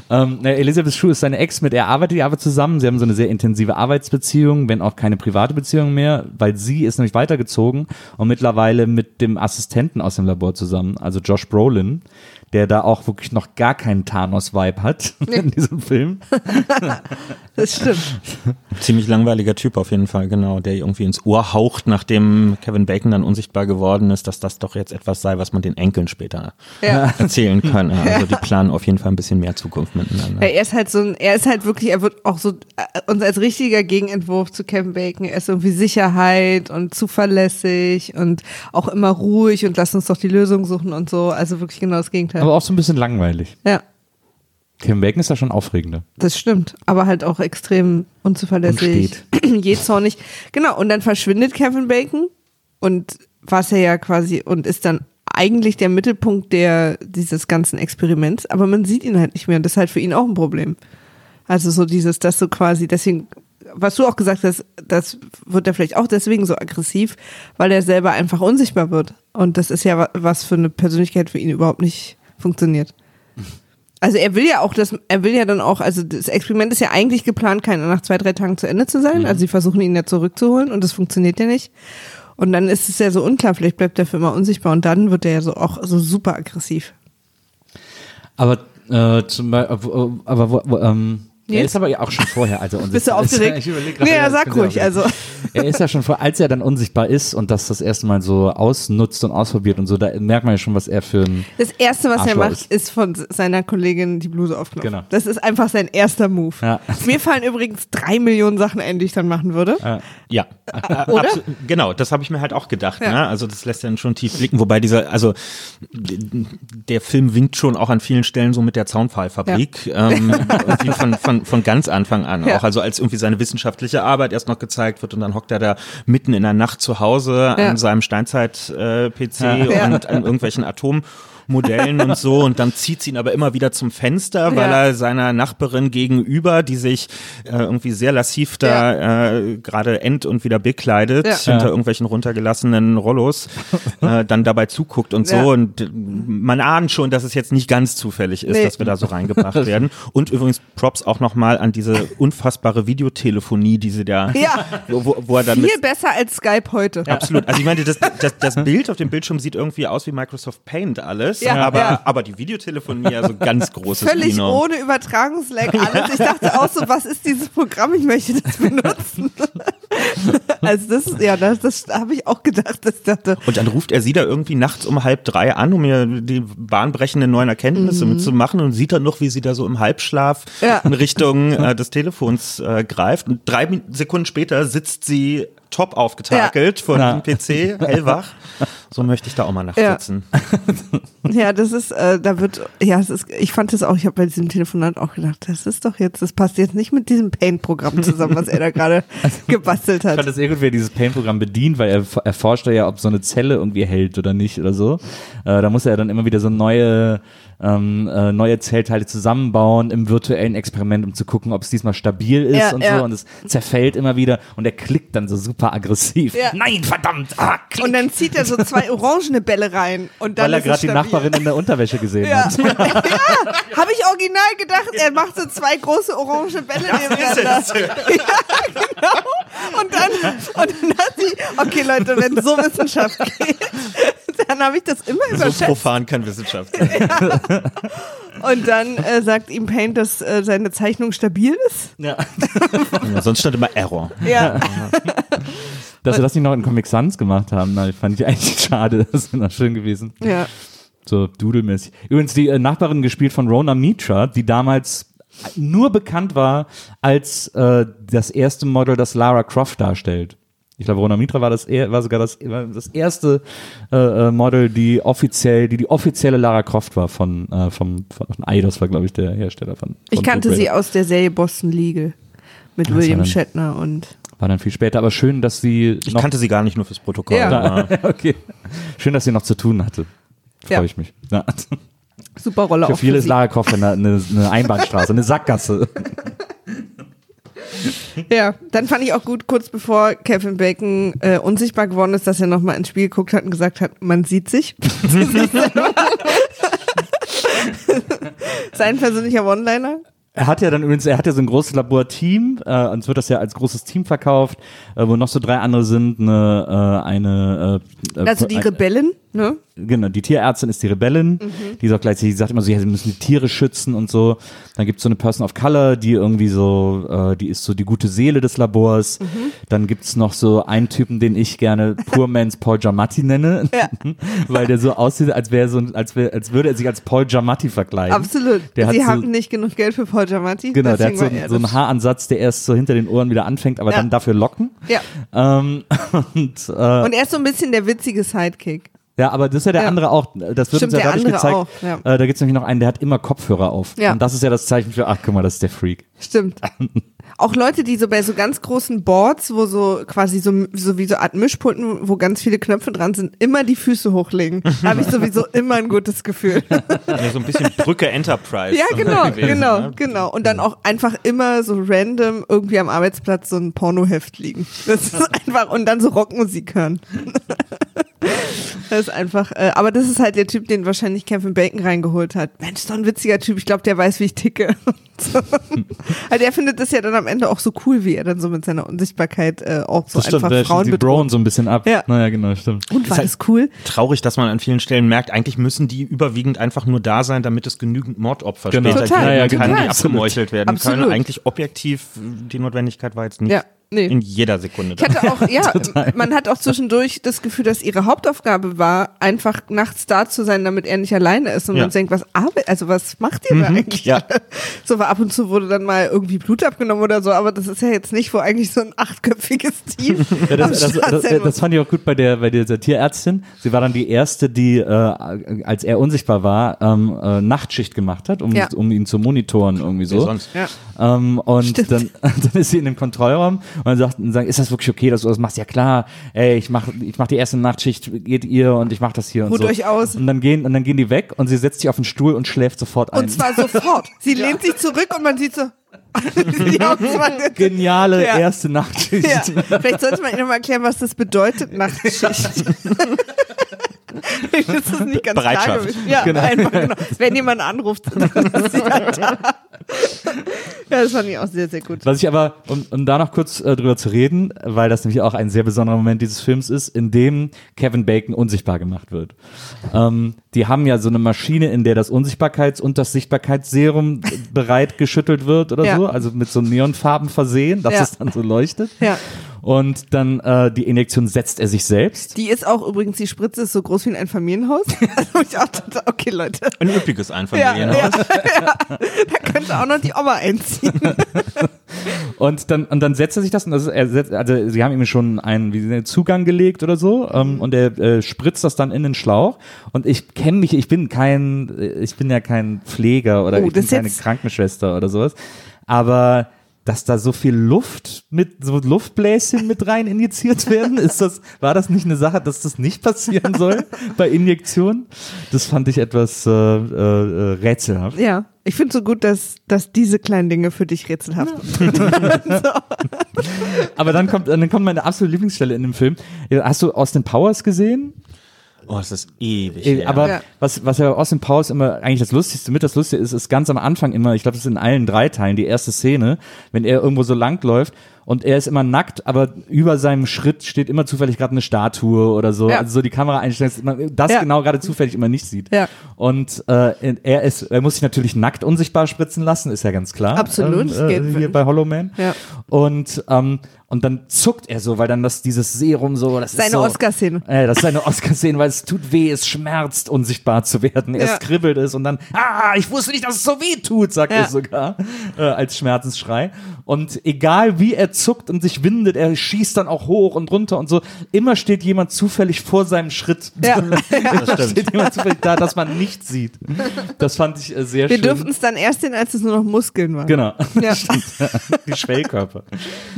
Ähm, na, Elizabeth Shue ist seine Ex, mit der arbeitet die aber zusammen. Sie haben so eine sehr intensive Arbeitsbeziehung, wenn auch keine private Beziehung mehr, weil sie ist nämlich weitergezogen und mittlerweile mit dem Assistenten aus dem Labor zusammen, also Josh Brolin, der da auch wirklich noch gar keinen Thanos-Vibe hat in diesem Film. Das stimmt. Ziemlich langweiliger Typ auf jeden Fall, genau, der irgendwie ins Ohr haucht, nachdem Kevin Bacon dann unsichtbar geworden ist, dass das doch jetzt etwas sei, was man den Enkeln später Ja. erzählen kann. Also die planen auf jeden Fall ein bisschen mehr Zukunft miteinander. Ja, er ist halt so ein, er ist halt wirklich, er wird auch so äh, uns als richtiger Gegenentwurf zu Kevin Bacon. Er ist irgendwie Sicherheit und zuverlässig und auch immer ruhig und lass uns doch die Lösung suchen und so. Also wirklich genau das Gegenteil. Aber auch so ein bisschen langweilig. ja, Kevin Bacon ist da schon aufregender. das stimmt. Aber halt auch extrem unzuverlässig, jähzornig. Genau. Und dann verschwindet Kevin Bacon und was er ja quasi und ist dann eigentlich der Mittelpunkt der dieses ganzen Experiments, aber man sieht ihn halt nicht mehr und das ist halt für ihn auch ein Problem. Also so dieses, dass du quasi, deswegen, was du auch gesagt hast, das wird er vielleicht auch deswegen so aggressiv, weil er selber einfach unsichtbar wird. Und das ist ja wa- was für eine Persönlichkeit für ihn überhaupt nicht funktioniert. Also er will ja auch, das, er will ja dann auch, also das Experiment ist ja eigentlich geplant, keiner nach zwei, drei Tagen zu Ende zu sein. Also sie versuchen ihn ja zurückzuholen und das funktioniert ja nicht. Und dann ist es ja so unklar, vielleicht bleibt er für immer unsichtbar und dann wird er ja so auch so super aggressiv. Aber äh, zum Beispiel, aber wo, wo, ähm, er ist aber ja auch schon vorher, also Bist du aufgeregt? Ich überleg grad, Nee, ja, sag ruhig, also. Er ist ja schon vor, als er dann unsichtbar ist und das das erste Mal so ausnutzt und ausprobiert und so, da merkt man ja schon, was er für ein Das erste, was er Arschloch macht, ist. ist von seiner Kollegin die Bluse aufknöpfen. Genau. Das ist einfach sein erster Move. Ja. Mir fallen übrigens drei Millionen Sachen ein, die ich dann machen würde. Ja, Oder? Abso- genau, das habe ich mir halt auch gedacht. Ja. Ne? Also das lässt dann schon tief blicken, wobei dieser, also der Film winkt schon auch an vielen Stellen so mit der Zaunpfahlfabrik, ähm, irgendwie von, von, von ganz Anfang an Ja. auch. Also als irgendwie seine wissenschaftliche Arbeit erst noch gezeigt wird und dann hockt er da mitten in der Nacht zu Hause Ja. an seinem Steinzeit-PC Ja. und an irgendwelchen Atom Modellen und so und dann zieht sie ihn aber immer wieder zum Fenster, weil Ja. er seiner Nachbarin gegenüber, die sich äh, irgendwie sehr lassiv da äh, gerade end und wieder bekleidet, Ja. hinter Ja. irgendwelchen runtergelassenen Rollos, äh, dann dabei zuguckt und so Ja. und äh, man ahnt schon, dass es jetzt nicht ganz zufällig ist, Nee. dass wir da so reingebracht werden und übrigens Props auch nochmal an diese unfassbare Videotelefonie, die sie da, Ja. wo, wo, er dann Viel besser als Skype heute. Absolut. Also ich meine, das, das, das Bild auf dem Bildschirm sieht irgendwie aus wie Microsoft Paint alles, Ja, aber, ja. aber die Videotelefonie, also ganz großes Völlig Kino. ohne Übertragungslag alles. Ich dachte auch so, was ist dieses Programm? Ich möchte das benutzen. also das ist, ja, das, das habe ich auch gedacht. dass Ich dachte, Und dann ruft er sie da irgendwie nachts um halb drei an, um ihr die bahnbrechenden neuen Erkenntnisse mitzumachen und sieht dann noch, wie sie da so im Halbschlaf Mhm. Ja. in Richtung äh, des Telefons äh, greift. Und drei Sekunden später sitzt sie top aufgetakelt vor Ja. dem PC, hellwach. So möchte ich da auch mal nachts Ja. sitzen. ja, das ist, äh, da wird, ja, es ist, ich fand das auch, ich habe bei diesem Telefonat auch gedacht, das ist doch jetzt, das passt jetzt nicht mit diesem Paint-Programm zusammen, was er da gerade gebastelt Ich fand hat. das irgendwie dieses Paint-Programm bedient, weil er erforscht ja, ob so eine Zelle irgendwie hält oder nicht oder so. Äh, da muss er dann immer wieder so neue, ähm, äh, neue Zellteile zusammenbauen im virtuellen Experiment, um zu gucken, ob es diesmal stabil ist Ja, und ja. so. Und es zerfällt immer wieder und er klickt dann so super aggressipp. Ja. Nein, verdammt! Ah, klick! Und dann zieht er so zwei orangene Bälle rein und dann weil er gerade die. Nachbarin in der Unterwäsche gesehen Ja, hat. ja habe ich original gedacht, er macht so zwei große orange Bälle nebeneinander. Ja, genau. Und dann, und dann hat sie, okay Leute, wenn so Wissenschaft geht, dann habe ich das immer So überschätzt. profan kann Wissenschaft sein. Und dann äh, sagt ihm Paint, dass äh, seine Zeichnung stabil ist. Ja. Ja, sonst stand immer Error. Ja, Dass wir das nicht noch in Comic Sans gemacht haben, na, fand ich eigentlich schade. Das wäre noch schön gewesen. ja. So dudelmäßig. Übrigens die äh, Nachbarin gespielt von Rona Mitra, die damals nur bekannt war als äh, das erste Model, das Lara Croft darstellt. Ich glaube, Rona Mitra war das war sogar das, war das erste äh, äh, Model, die offiziell, die die offizielle Lara Croft war von äh, vom von, von Eidos war glaube ich der Hersteller von. Ich von kannte Tomb sie aus der Serie Boston Legal mit Was William denn? Shatner und War dann viel später, aber schön, dass sie Ich noch kannte sie gar nicht nur fürs Protokoll. Ja. okay. Schön, dass sie noch zu tun hatte. Freue Ja. ich mich. Ja. super Rolle Für auch viele ist sie. Lara Croft eine, eine Einbahnstraße, eine Sackgasse. Ja, dann fand ich auch gut, kurz bevor Kevin Bacon äh, unsichtbar geworden ist, dass er nochmal ins Spiel geguckt hat und gesagt hat, man sieht sich. Sein persönlicher One-Liner. Er hat ja dann übrigens, er hat ja so ein großes Laborteam, äh, uns wird das ja als großes Team verkauft, äh, wo noch so drei andere sind, eine, äh, eine, äh, äh, Also die Rebellen. Ne? Genau, die Tierärztin ist die Rebellin, die sagt gleichzeitig, sagt immer so, ja, sie müssen die Tiere schützen und so. Dann gibt's so eine Person of Color, die irgendwie so, äh, die ist so die gute Seele des Labors. Dann gibt's noch so einen Typen, den ich gerne Poor Man's Paul Giamatti nenne, Ja. weil der so aussieht, als wäre so, als, wär, als würde er sich als Paul Giamatti verkleiden. Absolut. Der Sie so- hatten nicht genug Geld für Paul Giamatti. Genau, der hat so, so einen. Haaransatz, der erst so hinter den Ohren wieder anfängt, aber Ja. dann dafür locken. Ja. Ähm, und, äh, Und er ist so ein bisschen der witzige Sidekick. Ja, aber das ist ja der Ja. andere auch. Das wird Stimmt, uns ja dadurch gezeigt. auch, ja. äh, da gibt's nämlich noch einen, der hat immer Kopfhörer auf. Ja. Und das ist ja das Zeichen für, ach guck mal, das ist der Freak. Stimmt. Auch Leute, die so bei so ganz großen Boards, wo so quasi so, so wie so Art Mischpulten, wo ganz viele Knöpfe dran sind, immer die Füße hochlegen. Da habe ich sowieso immer ein gutes Gefühl. Ja, so ein bisschen Brücke Enterprise. ja, genau, gewesen, genau, ne? genau. Und dann auch einfach immer so random irgendwie am Arbeitsplatz so ein Pornoheft liegen. Das ist einfach, und dann so Rockmusik hören. Das ist einfach, äh, aber das ist halt der Typ, den wahrscheinlich Kevin Bacon reingeholt hat. Mensch, so ein witziger Typ. Ich glaube, der weiß, wie ich ticke. So. Also er findet das ja dann am Ende auch so cool, wie er dann so mit seiner Unsichtbarkeit äh, auch so einfach der Frauen die. Brown so ein bisschen ab. Ja. Naja, genau, stimmt. Und war halt- das cool? Traurig, dass man an vielen Stellen merkt, eigentlich müssen die überwiegend einfach nur da sein, damit es genügend Mordopfer Genau. später Total, geben ja, kann, genau. die abgemeuchelt werden Absolut. können. Eigentlich objektiv, die Notwendigkeit war jetzt nicht Ja, nee. in jeder Sekunde. Ich hatte auch, ja, man hat auch zwischendurch das Gefühl, dass ihre Hauptaufgabe war, einfach nachts da zu sein, damit er nicht alleine ist. Und Ja. man denkt, was arbeitet, also was macht ihr da eigentlich? ja. So war ab und zu wurde dann mal irgendwie Blut abgenommen oder so, aber das ist ja jetzt nicht, wo eigentlich so ein achtköpfiges Team Ja, das, am das, das, das fand ich auch gut bei der bei dieser Tierärztin. Sie war dann die erste, die äh, als er unsichtbar war, ähm, äh, Nachtschicht gemacht hat, um, Ja. um ihn zu monitoren irgendwie so. Sonst? Ja. Ähm, und dann, dann ist sie in dem Kontrollraum und dann sagt, sagt, ist das wirklich okay, dass du das machst? Ja klar, ey, ich mach, ich mach die erste Nachtschicht, geht ihr und ich mach das hier und Ruht so. euch aus. Und dann gehen und dann gehen die weg und sie setzt sich auf den Stuhl und schläft sofort ein. Und zwar sofort. Sie lehnt sich zurück und man sieht so. Geniale Ja. erste Nachtschicht. Ja. Vielleicht sollte man Ihnen noch mal erklären, was das bedeutet, Nachtschicht. das ist nicht ganz klar Bereitschaft. gewesen. Ja, Genau. einfach genau. Wenn jemand anruft, dann ist sie halt da. Ja, das fand ich auch sehr, sehr gut. Was ich aber, um, um da noch kurz äh, drüber zu reden, weil das nämlich auch ein sehr besonderer Moment dieses Films ist, in dem Kevin Bacon unsichtbar gemacht wird. Ähm, die haben ja so eine Maschine, in der das Unsichtbarkeits- und das Sichtbarkeitsserum bereit geschüttelt wird oder Ja. so, also mit so Neonfarben versehen, dass Ja. es dann so leuchtet. Ja. Und dann äh, die Injektion setzt er sich selbst. Die ist auch übrigens, die Spritze ist so groß wie in ein Familienhaus. Also ich auch total, okay, Leute. Ein üppiges Ja, Einfamilienhaus. ja, ja. Da könnte auch noch die Oma einziehen. Und dann, und dann setzt er sich das, und das ist, er setzt, also sie haben ihm schon einen, wie einen Zugang gelegt oder so, ähm, und er äh, spritzt das dann in den Schlauch. Und ich kenne mich, ich bin kein, ich bin ja kein Pfleger oder Oh, ich bin keine Krankenschwester oder sowas. Aber dass da so viel Luft mit so Luftbläschen mit rein injiziert werden, ist das, war das nicht eine Sache, dass das nicht passieren soll bei Injektionen? Das fand ich etwas äh, äh, rätselhaft. Ja, ich finde so gut, dass, dass diese kleinen Dinge für dich rätselhaft sind. Aber dann kommt, dann kommt meine absolute Lieblingsstelle in dem Film. Hast du Austin Powers gesehen? Oh, es ist ewig Äh, her. Aber Ja. was, was ja Austin Powers immer eigentlich das Lustigste mit das Lustige ist, ist ganz am Anfang immer, ich glaube, das ist in allen drei Teilen, die erste Szene, wenn er irgendwo so lang läuft und er ist immer nackt, aber über seinem Schritt steht immer zufällig gerade eine Statue oder so. Ja. Also so die Kamera einstellen, dass man das Ja. genau gerade zufällig immer nicht sieht. Ja. Und äh, er ist, er muss sich natürlich nackt unsichtbar spritzen lassen, ist ja ganz klar. Absolut, Ähm, geht äh, hier bei Hollow Man. Ja. Und ähm, und dann zuckt er so, weil dann das dieses Serum so, das ist Seine so, Oscar-Szene. äh, das ist eine Oscar-Szene, weil es tut weh, es schmerzt, unsichtbar zu werden. Erst Ja. kribbelt es und dann, ah, ich wusste nicht, dass es so weh tut, sagt er sogar, äh, als Schmerzensschrei. Und egal wie er zuckt und sich windet, er schießt dann auch hoch und runter und so. Immer steht jemand zufällig vor seinem Schritt. Ja. Immer steht jemand zufällig da, dass man nicht sieht. Das fand ich äh, sehr Wir schön. dürften es dann erst sehen, als es nur noch Muskeln waren. Genau, Ja. die Schwellkörper.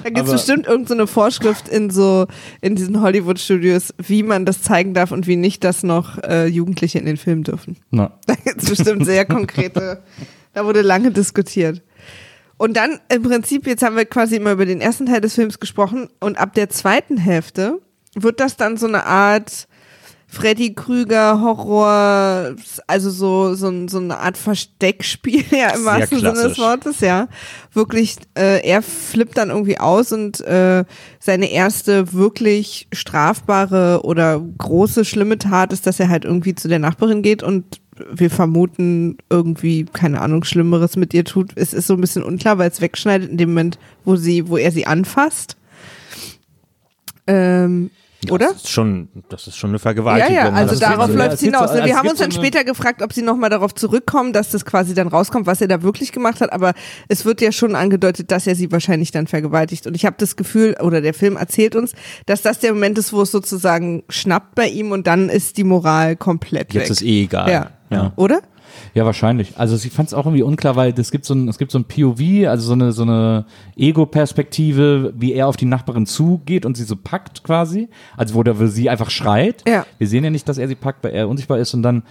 Da gibt es bestimmt irgendeine so Vorschrift in so, in diesen Hollywood-Studios, wie man das zeigen darf und wie nicht, dass noch äh, Jugendliche in den Film dürfen. Na. Da gibt es bestimmt sehr konkrete, da wurde lange diskutiert. Und dann im Prinzip, jetzt haben wir quasi immer über den ersten Teil des Films gesprochen und ab der zweiten Hälfte wird das dann so eine Art Freddy Krüger Horror, also so so, so eine Art Versteckspiel ja im Sehr wahrsten Sinne des. Wortes, ja. Wirklich, äh, er flippt dann irgendwie aus und äh, seine erste wirklich strafbare oder große schlimme Tat ist, dass er halt irgendwie zu der Nachbarin geht und wir vermuten irgendwie, keine Ahnung, Schlimmeres mit ihr tut. Es ist so ein bisschen unklar, weil es wegschneidet in dem Moment, wo sie, wo er sie anfasst. Ähm, oder? Das ist schon, das ist schon eine Ja, Vergewaltigung. ja, also Das ist darauf ja, läuft es hinaus. so- ne? Wir haben uns dann so später gefragt, ob sie nochmal darauf zurückkommen, dass das quasi dann rauskommt, was er da wirklich gemacht hat. Aber es wird ja schon angedeutet, dass er sie wahrscheinlich dann vergewaltigt. Und ich habe das Gefühl, oder der Film erzählt uns, dass das der Moment ist, wo es sozusagen schnappt bei ihm und dann ist die Moral komplett Jetzt weg. ist eh egal. ja. Ja. Oder? Ja, wahrscheinlich. Also ich fand es auch irgendwie unklar, weil es gibt so ein, es gibt so ein POV, also so eine, so eine Ego-Perspektive, wie er auf die Nachbarin zugeht und sie so packt quasi. Also wo der wo sie einfach schreit. Ja. Wir sehen ja nicht, dass er sie packt, weil er unsichtbar ist und dann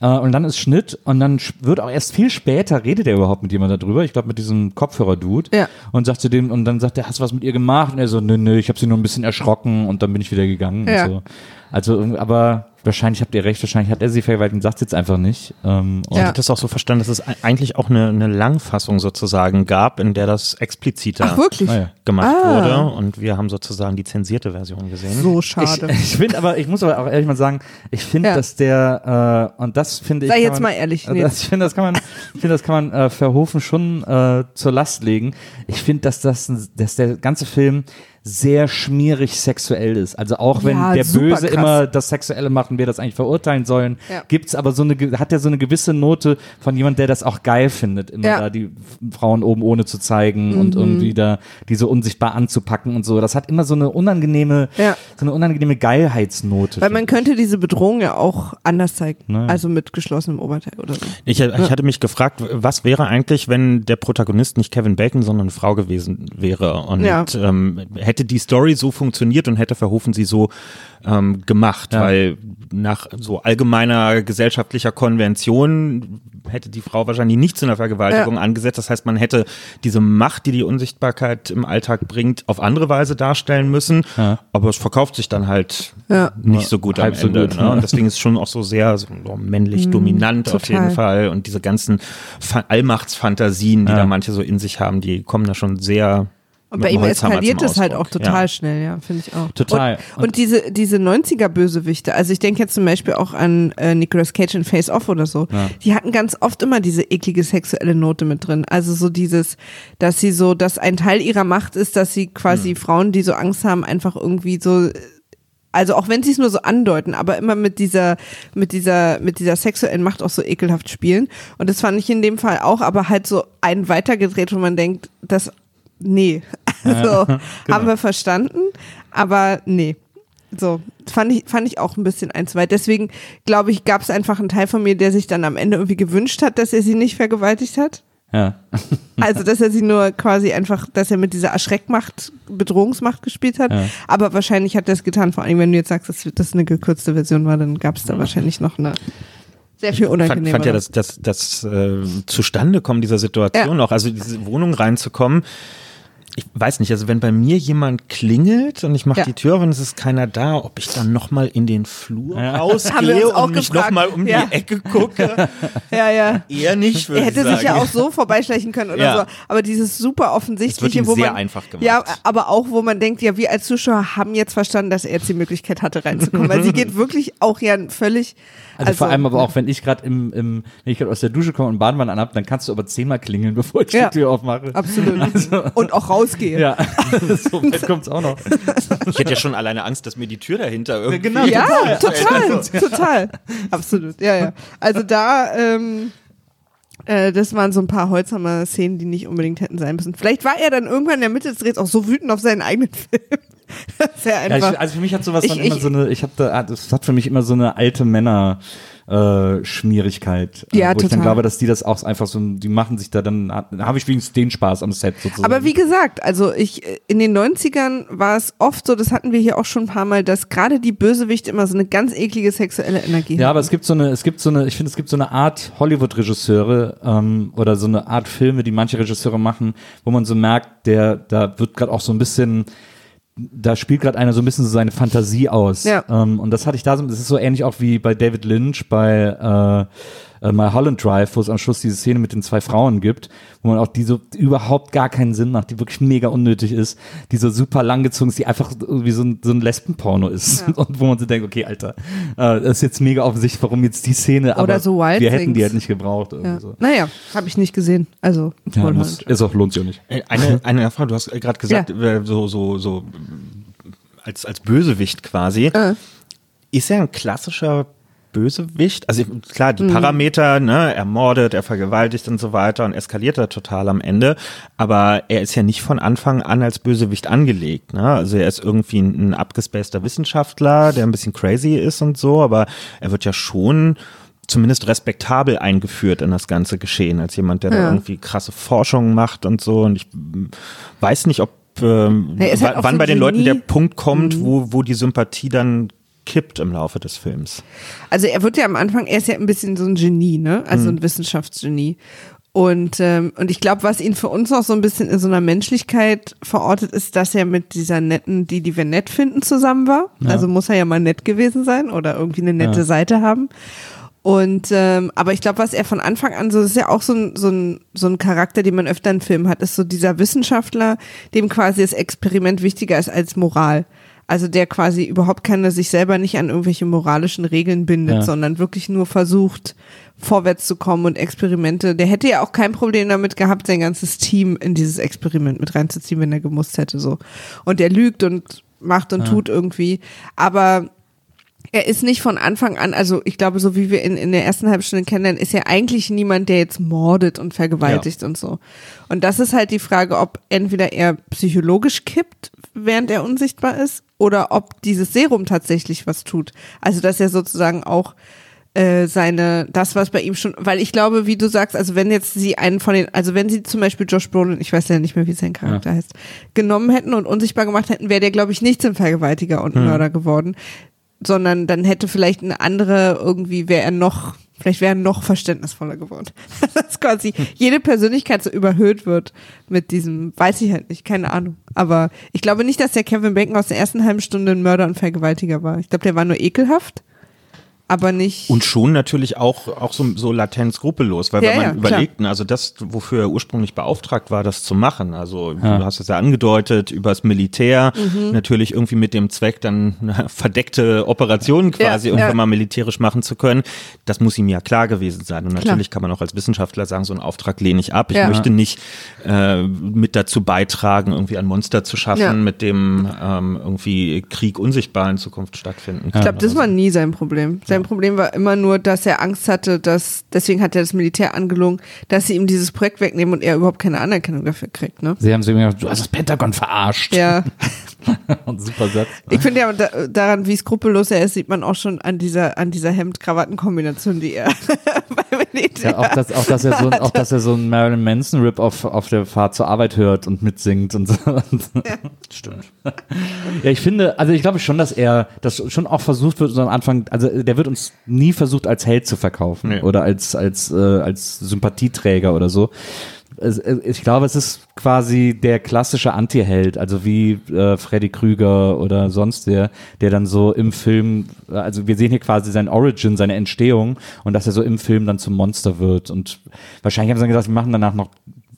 äh, und dann ist Schnitt und dann wird auch erst viel später redet er überhaupt mit jemand darüber. Ich glaube mit diesem Kopfhörer-Dude. Ja. Und sagt zu dem und dann sagt er, hast du was mit ihr gemacht? Und er so, nö, nö, ich habe sie nur ein bisschen erschrocken und dann bin ich wieder gegangen. Ja. So. Also, aber wahrscheinlich habt ihr recht, wahrscheinlich hat er sie vergewaltigt und sagt jetzt einfach nicht. Ähm, und Ich Ja. hatte das auch so verstanden, dass es ei- eigentlich auch eine, eine Langfassung sozusagen gab, in der das expliziter Ach, wirklich? Ah, ja. gemacht Ah. wurde. Und wir haben sozusagen die zensierte Version gesehen. So Ich, schade. ich finde aber, ich muss aber auch ehrlich mal sagen, ich finde, Ja. dass der, äh, und das finde ich. Sei jetzt man, mal ehrlich, Also nee. das, ich finde, das kann man, ich finde, das kann man äh, Verhofen schon äh, zur Last legen. Ich finde, dass das, dass der ganze Film sehr schmierig sexuell ist. Also auch wenn Ja, der Böse krass. immer das Sexuelle macht und wir das eigentlich verurteilen sollen, Ja. gibt's aber so eine, hat er so eine gewisse Note von jemand, der das auch geil findet, immer Ja. Mhm. da die Frauen oben ohne zu zeigen und irgendwie da die so unsichtbar anzupacken und so. Das hat immer so eine unangenehme, Ja. so eine unangenehme Geilheitsnote. Weil man könnte diese Bedrohung ja auch anders zeigen. Naja. Also mit geschlossenem Oberteil oder so. Ich, ich hatte mich gefragt, was wäre eigentlich, wenn der Protagonist nicht Kevin Bacon, sondern eine Frau gewesen wäre und Ja. ähm, hätte die Story so funktioniert und hätte Verhoeven sie so ähm, gemacht, Ja. weil nach so allgemeiner gesellschaftlicher Konvention hätte die Frau wahrscheinlich nicht zu einer Vergewaltigung Ja. angesetzt. Das heißt, man hätte diese Macht, die die Unsichtbarkeit im Alltag bringt, auf andere Weise darstellen müssen. Ja. Aber es verkauft sich dann halt Ja. nicht so gut am Halb so Ende. gut, ne? Und deswegen ist es schon auch so sehr so männlich dominant auf total. jeden Fall. Und diese ganzen Fa Allmachtsfantasien, die Ja. da manche so in sich haben, die kommen da schon sehr. Und bei ihm eskaliert es halt auch total Ja. schnell, ja, finde ich auch. Total. Und, und diese, diese 90er-Bösewichte, also ich denke jetzt zum Beispiel auch an äh, Nicolas Cage in Face Off oder so, Ja. die hatten ganz oft immer diese eklige sexuelle Note mit drin. Also so dieses, dass sie so, dass ein Teil ihrer Macht ist, dass sie quasi Hm. Frauen, die so Angst haben, einfach irgendwie so also auch wenn sie es nur so andeuten, aber immer mit dieser, mit dieser, mit dieser sexuellen Macht auch so ekelhaft spielen. Und das fand ich in dem Fall auch, aber halt so einen weitergedreht, wo man denkt, das, nee, also genau. haben wir verstanden, aber nee. So, fand ich, fand ich auch ein bisschen eins weit. Deswegen glaube ich, gab es einfach einen Teil von mir, der sich dann am Ende irgendwie gewünscht hat, dass er sie nicht vergewaltigt hat. Ja. Also, dass er sie nur quasi einfach, dass er mit dieser Erschreckmacht, Bedrohungsmacht gespielt hat. Ja. Aber wahrscheinlich hat er es getan. Vor allem, wenn du jetzt sagst, dass das eine gekürzte Version war, dann gab es da wahrscheinlich noch eine sehr viel fand, unangenehmere. fand ja das, das, das äh, Zustandekommen dieser Situation auch, also diese Wohnung reinzukommen. Ich weiß nicht, also wenn bei mir jemand klingelt und ich mache Ja. die Tür auf und es ist keiner da, ob ich dann nochmal in den Flur Ja. Rausgehe und mich nochmal um Ja. die Ecke gucke. ja, ja. Eher nicht, würde Er hätte ich sagen. sich ja auch so vorbeischleichen können oder Ja. so. Aber dieses super offensichtliche, ihm wo sehr man, einfach gemacht. Ja, aber auch, wo man denkt, ja, wir als Zuschauer haben jetzt verstanden, dass er jetzt die Möglichkeit hatte, reinzukommen. Weil sie geht wirklich auch ja völlig. Also, vor allem aber auch, wenn ich gerade im, im, wenn ich gerade aus der Dusche komme und einen Bademann anhab, dann kannst du aber zehnmal klingeln, bevor ich Ja. die Tür aufmache. Absolut. Und auch rausgehe. Ja, so weit kommt's auch noch. Ich hätte ja schon alleine Angst, dass mir die Tür dahinter irgendwie. genau. Ja, Total. total, total. Absolut, ja, ja. Also da, ähm, äh, das waren so ein paar Holzhammer-Szenen, die nicht unbedingt hätten sein müssen. Vielleicht war er dann irgendwann in der Mitte des Drehs auch so wütend auf seinen eigenen Film. dass er Ja, einfach. ich, also für mich hat sowas Ich- dann immer ich- so eine, ich habe da, das hat für mich immer so eine alte Männer äh, Schmierigkeit, äh, Ja, wo ich dann total. glaube, dass die das auch einfach so, die machen sich da dann, da habe ich wenigstens den Spaß am Set sozusagen. aber wie gesagt, also ich, in den 90ern war es oft so, das hatten wir hier auch schon ein paar Mal, dass gerade die Bösewichte immer so eine ganz eklige sexuelle Energie Ja, haben. aber es gibt so eine, es gibt so eine, ich finde, es gibt so eine Art Hollywood-Regisseure ähm, oder so eine Art Filme, die manche Regisseure machen, wo man so merkt, der, da wird gerade auch so ein bisschen da spielt gerade einer so ein bisschen so seine Fantasie aus. Ja. Ähm, und das hatte ich da so, das ist so ähnlich auch wie bei David Lynch bei äh, äh, My Holland Drive, wo es am Schluss diese Szene mit den zwei Frauen gibt, wo man auch die so überhaupt gar keinen Sinn macht, die wirklich mega unnötig ist, die so super langgezogen ist, die einfach wie so ein, so ein Lesbenporno ist. Und wo man so denkt, okay, Alter, äh, das ist jetzt mega offensichtlich, warum jetzt die Szene, aber so Wild wir hätten die Things. halt nicht gebraucht. Ja. so. Naja, habe ich nicht gesehen. Also, Ja, muss, ist auch, lohnt sich auch nicht. Äh, Eine, eine Frage, du hast gerade gesagt, äh, so, so, so als, als Bösewicht quasi. Äh. Ist er ein klassischer Bösewicht? Also klar, Mhm. die Parameter, ne, er mordet, er vergewaltigt und so weiter und eskaliert er total am Ende. Aber er ist ja nicht von Anfang an als Bösewicht angelegt. Ne? Also er ist irgendwie ein, ein abgespaceter Wissenschaftler, der ein bisschen crazy ist und so, aber er wird ja schon zumindest respektabel eingeführt in das ganze Geschehen, als jemand, der da Ja. irgendwie krasse Forschungen macht und so. Und ich mm, weiß nicht, ob ähm, ist halt wann so bei den Leuten. Mhm. der Punkt kommt, wo, wo die Sympathie dann kippt im Laufe des Films. Also er wird ja am Anfang, er ist ja ein bisschen so ein Genie, ne? Also Mhm. ein Wissenschaftsgenie. Und, ähm, und ich glaube, was ihn für uns noch so ein bisschen in so einer Menschlichkeit verortet, ist, dass er mit dieser netten, die, die wir nett finden, zusammen war. Also muss er ja mal nett gewesen sein oder irgendwie eine nette Ja. Seite haben. Und ähm, aber ich glaube, was er von Anfang an so, das ist ja auch so ein, so, ein, so ein Charakter, den man öfter in Filmen hat, ist so dieser Wissenschaftler, dem quasi das Experiment wichtiger ist als Moral. Also der quasi überhaupt keine, sich selber nicht an irgendwelche moralischen Regeln bindet, Ja. sondern wirklich nur versucht, vorwärts zu kommen und Experimente. Der hätte ja auch kein Problem damit gehabt, sein ganzes Team in dieses Experiment mit reinzuziehen, wenn er gemusst hätte, so. Und er lügt und macht und tut irgendwie. Aber er ist nicht von Anfang an, also ich glaube, so wie wir in, in der ersten halben Stunde kennenlernen, ist er eigentlich niemand, der jetzt mordet und vergewaltigt und so. Und das ist halt die Frage, ob entweder er psychologisch kippt, während er unsichtbar ist, oder ob dieses Serum tatsächlich was tut. Also dass er sozusagen auch äh, seine, das, was bei ihm schon, weil ich glaube, wie du sagst, also wenn jetzt sie einen von den, also wenn sie zum Beispiel Josh Brolin, ich weiß ja nicht mehr, wie sein Charakter heißt, genommen hätten und unsichtbar gemacht hätten, wäre der, glaube ich, nicht zum Vergewaltiger und Mörder geworden, sondern dann hätte vielleicht eine andere irgendwie, wäre er noch, vielleicht wäre er noch verständnisvoller geworden. Dass quasi jede Persönlichkeit so überhöht wird mit diesem, weiß ich halt nicht, keine Ahnung. Aber ich glaube nicht, dass der Kevin Bacon aus der ersten halben Stunde ein Mörder und Vergewaltiger war. Ich glaube, der war nur ekelhaft, aber nicht. Und schon natürlich auch, auch so, so latent skrupellos, weil Ja, wenn man ja, überlegt, ne, also das, wofür er ursprünglich beauftragt war, das zu machen, also du hast es ja angedeutet, übers Militär, Mhm. natürlich irgendwie mit dem Zweck, dann na, verdeckte Operationen quasi Ja, irgendwann ja. mal militärisch machen zu können, das muss ihm ja klar gewesen sein. Und natürlich kann man auch als Wissenschaftler sagen, so einen Auftrag lehne ich ab. Ich Ja. möchte nicht äh, mit dazu beitragen, irgendwie ein Monster zu schaffen, Ja. mit dem ähm, irgendwie Krieg unsichtbar in Zukunft stattfinden kann. Ich glaube, das war nie sein Problem. Sein Problem war immer nur, dass er Angst hatte, dass, deswegen hat er das Militär angelogen, dass sie ihm dieses Projekt wegnehmen und er überhaupt keine Anerkennung dafür kriegt, ne? Sie haben so immer gesagt, du hast das Pentagon verarscht. Ja. Und super Satz. Ich finde ja da, daran, wie skrupellos er ist, sieht man auch schon an dieser, an dieser Hemd-Krawatten-Kombination, die er beim Militär Ja, auch, das, auch, dass er so, ein- auch, dass er so einen Marilyn Manson Rip auf, auf der Fahrt zur Arbeit hört und mitsingt und so. Stimmt. Ja, ich finde, also ich glaube schon, dass er das schon auch versucht wird, so am Anfang, also der wird uns nie versucht, als Held zu verkaufen Nee. oder als, als, äh, als Sympathieträger oder so. Äh, Ich glaube, es ist quasi der klassische Anti-Held, also wie äh, Freddy Krüger oder sonst der, der dann so im Film, also wir sehen hier quasi sein Origin, seine Entstehung und dass er so im Film dann zum Monster wird. Und wahrscheinlich haben sie dann gesagt, wir machen danach noch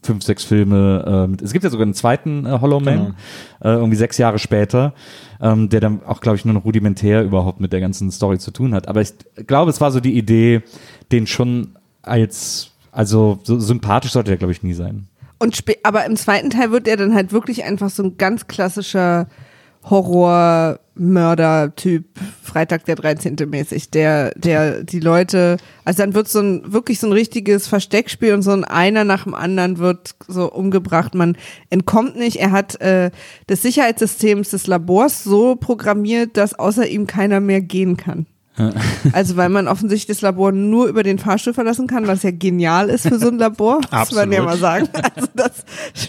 fünf, sechs Filme. Äh, es gibt ja sogar einen zweiten äh, Hollow Man, äh, irgendwie sechs Jahre später, ähm, der dann auch, glaube ich, nur noch rudimentär überhaupt mit der ganzen Story zu tun hat. Aber ich glaube, es war so die Idee, den schon als, also so sympathisch sollte der, glaube ich, nie sein. Und spä- aber im zweiten Teil wird er dann halt wirklich einfach so ein ganz klassischer Horror-Mörder-Typ, Freitag der 13. mäßig, der, der die Leute, also dann wird so ein, wirklich so ein richtiges Versteckspiel und so ein einer nach dem anderen wird so umgebracht. Man entkommt nicht. Er hat äh, das Sicherheitssystem des Labors so programmiert, dass außer ihm keiner mehr gehen kann. Also weil man offensichtlich das Labor nur über den Fahrstuhl verlassen kann, was ja genial ist für so ein Labor, muss man ja mal sagen. Also das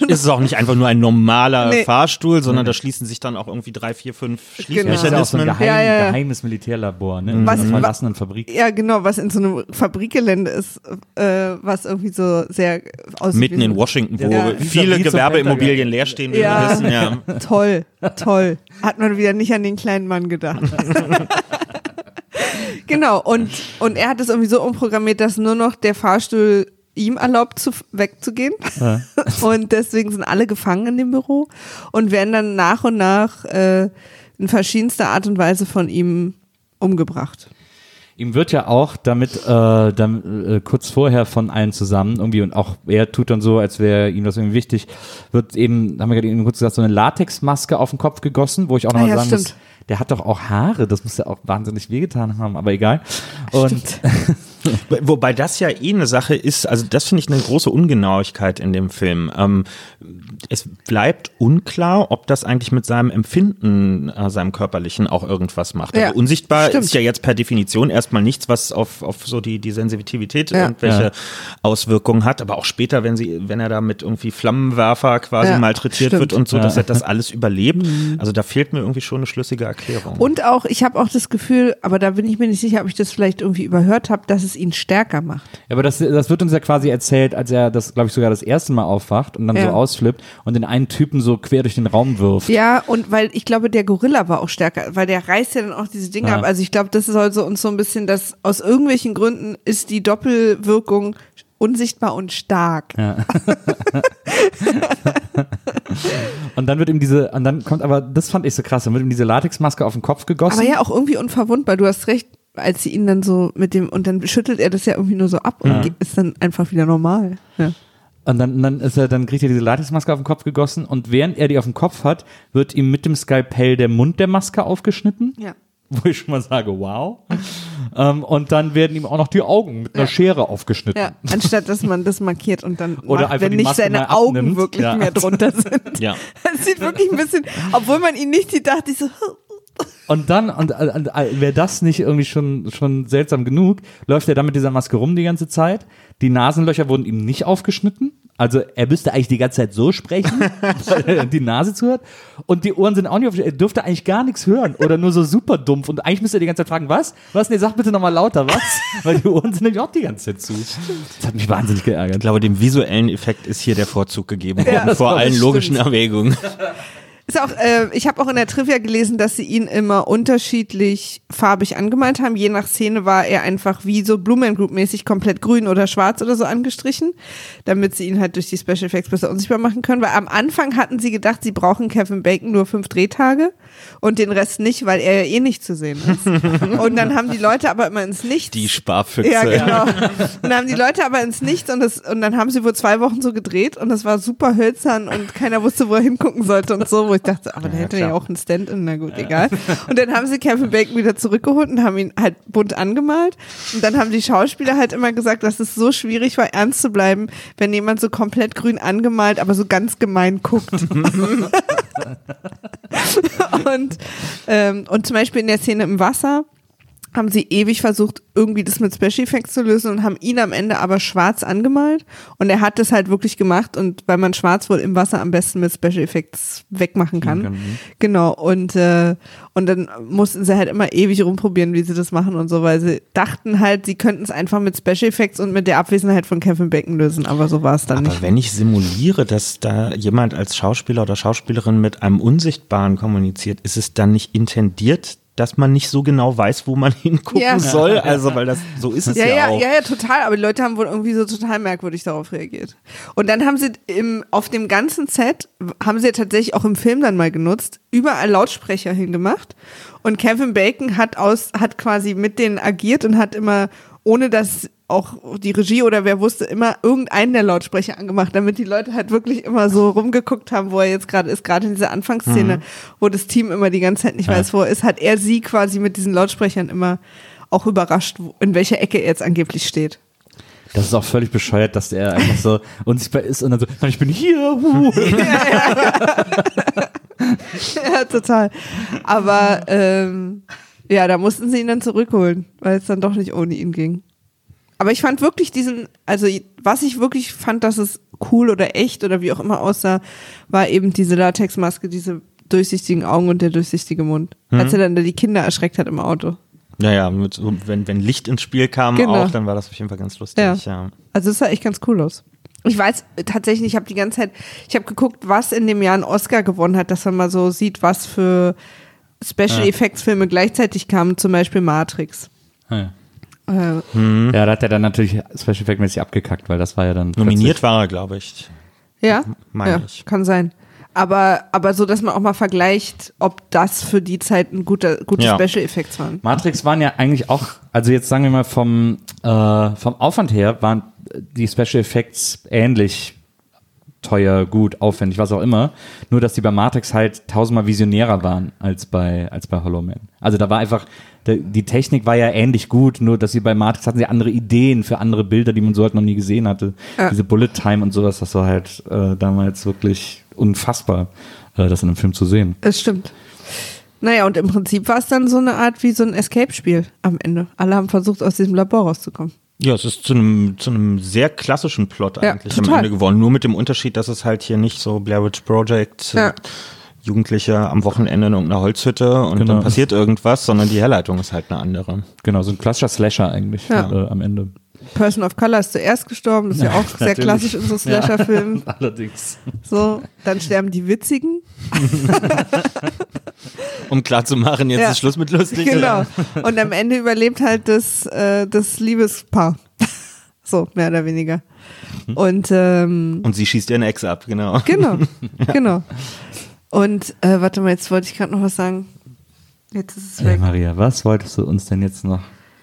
Ist es auch nicht einfach nur ein normaler Nee. Fahrstuhl, sondern da schließen sich dann auch irgendwie drei, vier, fünf Genau. Das ist ja auch so ein Schließmechanismen. geheim, Ja, ja, geheimes Militärlabor, ne? In Was- wa- verlassenen Fabrik. ja, genau, was in so einem Fabrikgelände ist, äh, was irgendwie so sehr aussieht. Mitten in Washington, wo Ja. viele Gewerbeimmobilien leer stehen, wie Ja. wir wissen. Ja. Toll, toll. Hat man wieder nicht an den kleinen Mann gedacht. genau, und, und er hat es irgendwie so umprogrammiert, dass nur noch der Fahrstuhl ihm erlaubt, zu, wegzugehen. Und deswegen sind alle gefangen in dem Büro und werden dann nach und nach äh, in verschiedenster Art und Weise von ihm umgebracht. Ihm wird ja auch damit, äh, dann, äh, kurz vorher von allen zusammen irgendwie und auch er tut dann so, als wäre ihm das irgendwie wichtig, wird eben, haben wir gerade eben kurz gesagt, so eine Latexmaske auf den Kopf gegossen, wo ich auch Ah nochmal ja, sagen stimmt. muss, der hat doch auch Haare, das muss ja auch wahnsinnig wehgetan haben, aber egal. Und Wobei das ja eh eine Sache ist, also das finde ich eine große Ungenauigkeit in dem Film. Ähm, es bleibt unklar, ob das eigentlich mit seinem Empfinden, äh, seinem körperlichen auch irgendwas macht. Ja, also unsichtbar stimmt. ist ja jetzt per Definition erstmal nichts, was auf, auf so die, die Sensitivität Ja. irgendwelche Ja. Auswirkungen hat, aber auch später, wenn sie, wenn er da mit irgendwie Flammenwerfer quasi Ja, malträtiert stimmt. wird und so, Ja. dass er das alles überlebt. Also da fehlt mir irgendwie schon eine schlüssige Erklärung. Und auch, ich habe auch das Gefühl, aber da bin ich mir nicht sicher, ob ich das vielleicht irgendwie überhört habe, dass es ihn stärker macht. Ja, aber das, das wird uns ja quasi erzählt, als er das, glaube ich, sogar das erste Mal aufwacht und dann Ja. so ausflippt und den einen Typen so quer durch den Raum wirft. Ja, und weil ich glaube, der Gorilla war auch stärker, weil der reißt ja dann auch diese Dinge Ja. ab. Also ich glaube, das soll so uns so ein bisschen, dass aus irgendwelchen Gründen ist die Doppelwirkung unsichtbar und stark. Und dann wird ihm diese, und dann kommt aber, das fand ich so krass, dann wird ihm diese Latexmaske auf den Kopf gegossen. Aber ja, auch irgendwie unverwundbar. Du hast recht, als sie ihn dann so mit dem, und dann schüttelt er das ja irgendwie nur so ab und ge- ist dann einfach wieder normal. Ja. Und dann, dann ist er, dann kriegt er diese Latexmaske auf den Kopf gegossen und während er die auf dem Kopf hat, wird ihm mit dem Skalpell der Mund der Maske aufgeschnitten. ja. Wo ich schon mal sage, wow. ähm, und dann werden ihm auch noch die Augen mit einer Schere aufgeschnitten. Ja, anstatt dass man das markiert und dann Oder macht, einfach wenn nicht seine Augen wirklich Ja. mehr drunter sind. Ja. Das sieht wirklich ein bisschen, obwohl man ihn nicht sieht, dachte ich so, Und dann, und, und, und wäre das nicht irgendwie schon, schon seltsam genug, läuft er dann mit dieser Maske rum die ganze Zeit. Die Nasenlöcher wurden ihm nicht aufgeschnitten. Also er müsste eigentlich die ganze Zeit so sprechen, weil er die Nase zuhört. Und die Ohren sind auch nicht aufgeschnitten. Er dürfte eigentlich gar nichts hören oder nur so super dumpf. Und eigentlich müsste er die ganze Zeit fragen, was? Was? Nee, sag bitte nochmal lauter, was? Weil die Ohren sind nämlich auch die ganze Zeit zu. Das hat mich wahnsinnig Ich geärgert. glaube, dem visuellen Effekt ist hier der Vorzug gegeben worden, das vor ich, allen stimmt. logischen Erwägungen. Ist auch, äh, ich habe auch in der Trivia gelesen, dass sie ihn immer unterschiedlich farbig angemalt haben. Je nach Szene war er einfach wie so Blue Man Group mäßig komplett grün oder schwarz oder so angestrichen, damit sie ihn halt durch die Special Effects besser unsichtbar machen können. Weil am Anfang hatten sie gedacht, sie brauchen Kevin Bacon nur fünf Drehtage und den Rest nicht, weil er ja eh nicht zu sehen ist. und dann haben die Leute aber immer ins Nichts. Die Sparfüchse. Ja, genau. Und dann haben die Leute aber ins Nichts und, das, und dann haben sie wohl zwei Wochen so gedreht und das war super hölzern und keiner wusste, wo er hingucken sollte und so, wo ich dachte, aber da hätte er ja auch ein Stand-in, na gut, egal. Und dann haben sie Kevin Bacon wieder zurückgeholt und haben ihn halt bunt angemalt und dann haben die Schauspieler halt immer gesagt, dass es so schwierig war, ernst zu bleiben, wenn jemand so komplett grün angemalt, aber so ganz gemein guckt. und, ähm, und zum Beispiel in der Szene im Wasser haben sie ewig versucht, irgendwie das mit Special Effects zu lösen und haben ihn am Ende aber schwarz angemalt. Und er hat das halt wirklich gemacht und weil man schwarz wohl im Wasser am besten mit Special Effects wegmachen kann. kann. Genau. Und, äh, und dann mussten sie halt immer ewig rumprobieren, wie sie das machen und so, weil sie dachten halt, sie könnten es einfach mit Special Effects und mit der Abwesenheit von Kevin Bacon lösen, aber so war es dann Aber nicht. wenn ich simuliere, dass da jemand als Schauspieler oder Schauspielerin mit einem Unsichtbaren kommuniziert, ist es dann nicht intendiert, dass man nicht so genau weiß, wo man hingucken Ja. soll? Also, weil das so ist es Ja, ja, ja, auch. ja, ja, total. Aber die Leute haben wohl irgendwie so total merkwürdig darauf reagiert. Und dann haben sie im, auf dem ganzen Set, haben sie ja tatsächlich auch im Film dann mal genutzt, überall Lautsprecher hingemacht. Und Kevin Bacon hat aus, hat quasi mit denen agiert und hat immer, ohne dass auch die Regie oder wer wusste, immer irgendeinen der Lautsprecher angemacht, damit die Leute halt wirklich immer so rumgeguckt haben, wo er jetzt gerade ist. Gerade in dieser Anfangsszene, wo das Team immer die ganze Zeit nicht weiß, wo er ist, hat er sie quasi mit diesen Lautsprechern immer auch überrascht, in welcher Ecke er jetzt angeblich steht. Das ist auch völlig bescheuert, dass der einfach so unsichtbar ist und dann so, "Nein, ich bin hier. Huh. ja, total. Aber ähm, Ja, da mussten sie ihn dann zurückholen, weil es dann doch nicht ohne ihn ging. Aber ich fand wirklich diesen, also was ich wirklich fand, dass es cool oder echt oder wie auch immer aussah, war eben diese Latexmaske, diese durchsichtigen Augen und der durchsichtige Mund. Als er dann da die Kinder erschreckt hat im Auto. Ja, ja, mit, wenn, wenn Licht ins Spiel kam Genau. auch, dann war das auf jeden Fall ganz lustig. Ja. Ja. Also es sah echt ganz cool aus. Ich weiß äh, tatsächlich, ich habe die ganze Zeit, ich habe geguckt, was in dem Jahr einen Oscar gewonnen hat, dass man mal so sieht, was für Special Ja. Effects Filme gleichzeitig kamen, zum Beispiel Matrix. Ja. Äh, ja, da hat er dann natürlich Special Effect mäßig abgekackt, weil das war ja dann Nominiert war er, glaube ich. ja, Meine ja ich. kann sein. Aber, aber so, dass man auch mal vergleicht, ob das für die Zeit ein guter, gute Ja. Special Effects waren. Matrix waren ja eigentlich auch, also jetzt sagen wir mal vom, äh, vom Aufwand her, waren die Special Effects ähnlich teuer, gut, aufwendig, was auch immer. Nur, dass die bei Matrix halt tausendmal visionärer waren als bei, als bei Hollow Man. Also da war einfach, die Technik war ja ähnlich gut, nur dass sie bei Matrix hatten sie andere Ideen für andere Bilder, die man so halt noch nie gesehen hatte. Ja. Diese Bullet Time und sowas, das war halt äh, damals wirklich unfassbar, äh, das in einem Film zu sehen. Es stimmt. Naja, und im Prinzip war es dann so eine Art wie so ein Escape-Spiel am Ende. Alle haben versucht, aus diesem Labor rauszukommen. Ja, es ist zu einem, zu einem sehr klassischen Plot Ja, eigentlich am total. Ende geworden. Nur mit dem Unterschied, dass es halt hier nicht so Blair Witch Project, äh, Ja. Jugendliche am Wochenende in irgendeiner Holzhütte und Genau. dann passiert irgendwas, sondern die Herleitung ist halt eine andere. Genau, so ein klassischer Slasher eigentlich Ja. äh, am Ende. Person of Color ist zuerst gestorben, das ist ja auch sehr Natürlich. klassisch in so Slasher-Filmen. Allerdings. So, dann sterben die Witzigen. Um klar zu machen, jetzt Ja. ist Schluss mit lustig. Genau. Und am Ende überlebt halt das, äh, das Liebespaar. So, mehr oder weniger. Und ähm, Und sie schießt ihren Ex ab, genau. genau, genau. Und äh, warte mal, jetzt wollte ich gerade noch was sagen. Jetzt ist es Hey weg. Maria, was wolltest du uns denn jetzt noch?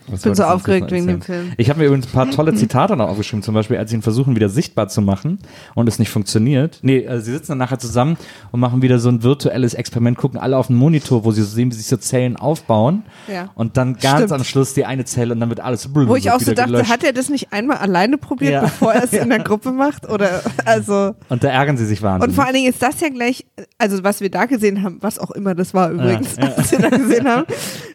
Was bin so aufgeregt wegen dem? Film. Ich habe mir übrigens ein paar tolle Zitate noch aufgeschrieben, zum Beispiel, als sie ihn versuchen, wieder sichtbar zu machen und es nicht funktioniert. Nee, äh, sie sitzen dann nachher zusammen und machen wieder so ein virtuelles Experiment, gucken alle auf den Monitor, wo sie so sehen, wie sich so Zellen aufbauen. Ja. Und dann ganz Stimmt. am Schluss die eine Zelle und dann wird alles Wo ich auch so dachte, gelöscht. hat er das nicht einmal alleine probiert, Ja. bevor er es in der Gruppe macht? Oder also. Und da ärgern sie sich wahnsinnig. Und vor allen Dingen ist das ja gleich, also was wir da gesehen haben, was auch immer das war übrigens, was wir da gesehen haben,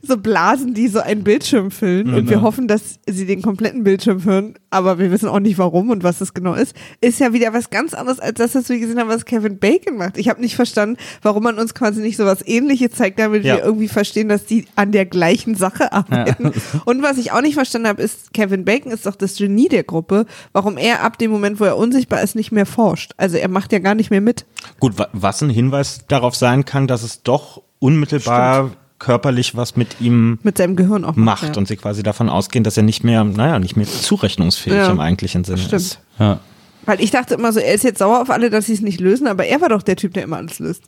so Blasen, die so einen Bildschirm füllen und wir hoffen, dass sie den kompletten Bildschirm hören, aber wir wissen auch nicht warum und was das genau ist, ist ja wieder was ganz anderes als das, was wir gesehen haben, was Kevin Bacon macht. Ich habe nicht verstanden, warum man uns quasi nicht so was ähnliches zeigt, damit Ja. wir irgendwie verstehen, dass die an der gleichen Sache arbeiten. Und was ich auch nicht verstanden habe, ist, Kevin Bacon ist doch das Genie der Gruppe, warum er ab dem Moment, wo er unsichtbar ist, nicht mehr forscht. Also er macht ja gar nicht mehr mit. Gut, wa- was ein Hinweis darauf sein kann, dass es doch unmittelbar körperlich was mit ihm mit seinem Gehirn auch macht ja. und sie quasi davon ausgehen, dass er nicht mehr, naja, nicht mehr zurechnungsfähig Ja. im eigentlichen Sinne Stimmt. ist. ja. Weil ich dachte immer so, er ist jetzt sauer auf alle, dass sie es nicht lösen, aber er war doch der Typ, der immer alles löst.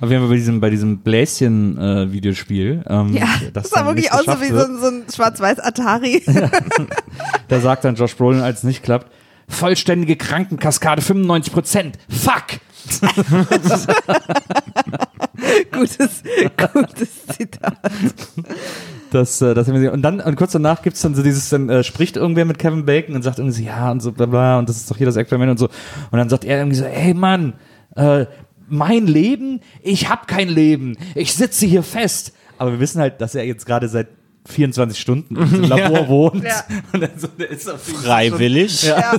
Auf jeden Fall bei diesem, bei diesem Bläschen-Videospiel. ähm, Ja, das, sah wirklich aus so wie so ein, so ein schwarz-weiß Atari. Da sagt dann Josh Brolin, als es nicht klappt, vollständige Krankenkaskade 95 Prozent. Fuck! gutes, gutes Zitat. Das, äh, das haben wir und dann und kurz danach gibt's dann so dieses, dann äh, spricht irgendwer mit Kevin Bacon und sagt irgendwie so, ja und so bla bla und das ist doch hier das Experiment und so. Und dann sagt er irgendwie so, ey Mann, äh, mein Leben, ich hab kein Leben, ich sitze hier fest. Aber wir wissen halt, dass er jetzt gerade seit 24 Stunden im Labor wohnt. Ja. Und dann so, der ist auf Freiwillig. Schon, ja,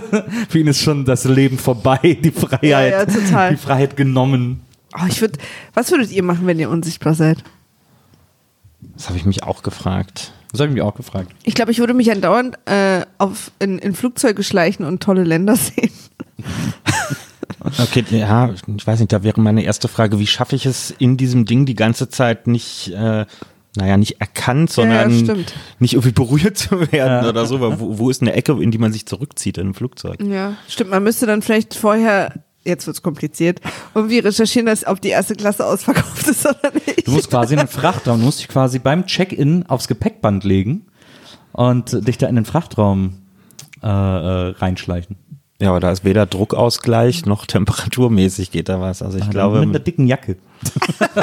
Für ihn ist schon das Leben vorbei, die Freiheit, Ja, ja, total. die Freiheit genommen. Oh, ich würd, was würdet ihr machen, wenn ihr unsichtbar seid? Das habe ich mich auch gefragt. Das habe ich mich auch gefragt. Ich glaube, ich würde mich andauernd äh, auf, in, in Flugzeuge schleichen und tolle Länder sehen. Okay, ja, ich weiß nicht, da wäre meine erste Frage, wie schaffe ich es in diesem Ding die ganze Zeit nicht, äh, naja, nicht erkannt, Ja, ja, sondern stimmt. nicht irgendwie berührt zu werden oder so. Weil wo, wo ist eine Ecke, in die man sich zurückzieht in einem Flugzeug? Ja, stimmt. Man müsste dann vielleicht vorher, jetzt wird's kompliziert, irgendwie recherchieren, dass ob die erste Klasse ausverkauft ist oder nicht. Du musst quasi in den Frachtraum, du musst dich quasi beim Check-in aufs Gepäckband legen und dich da in den Frachtraum äh, äh, reinschleichen. Ja, aber da ist weder Druckausgleich noch temperaturmäßig geht da was. Also ich mit glaube, einer dicken Jacke.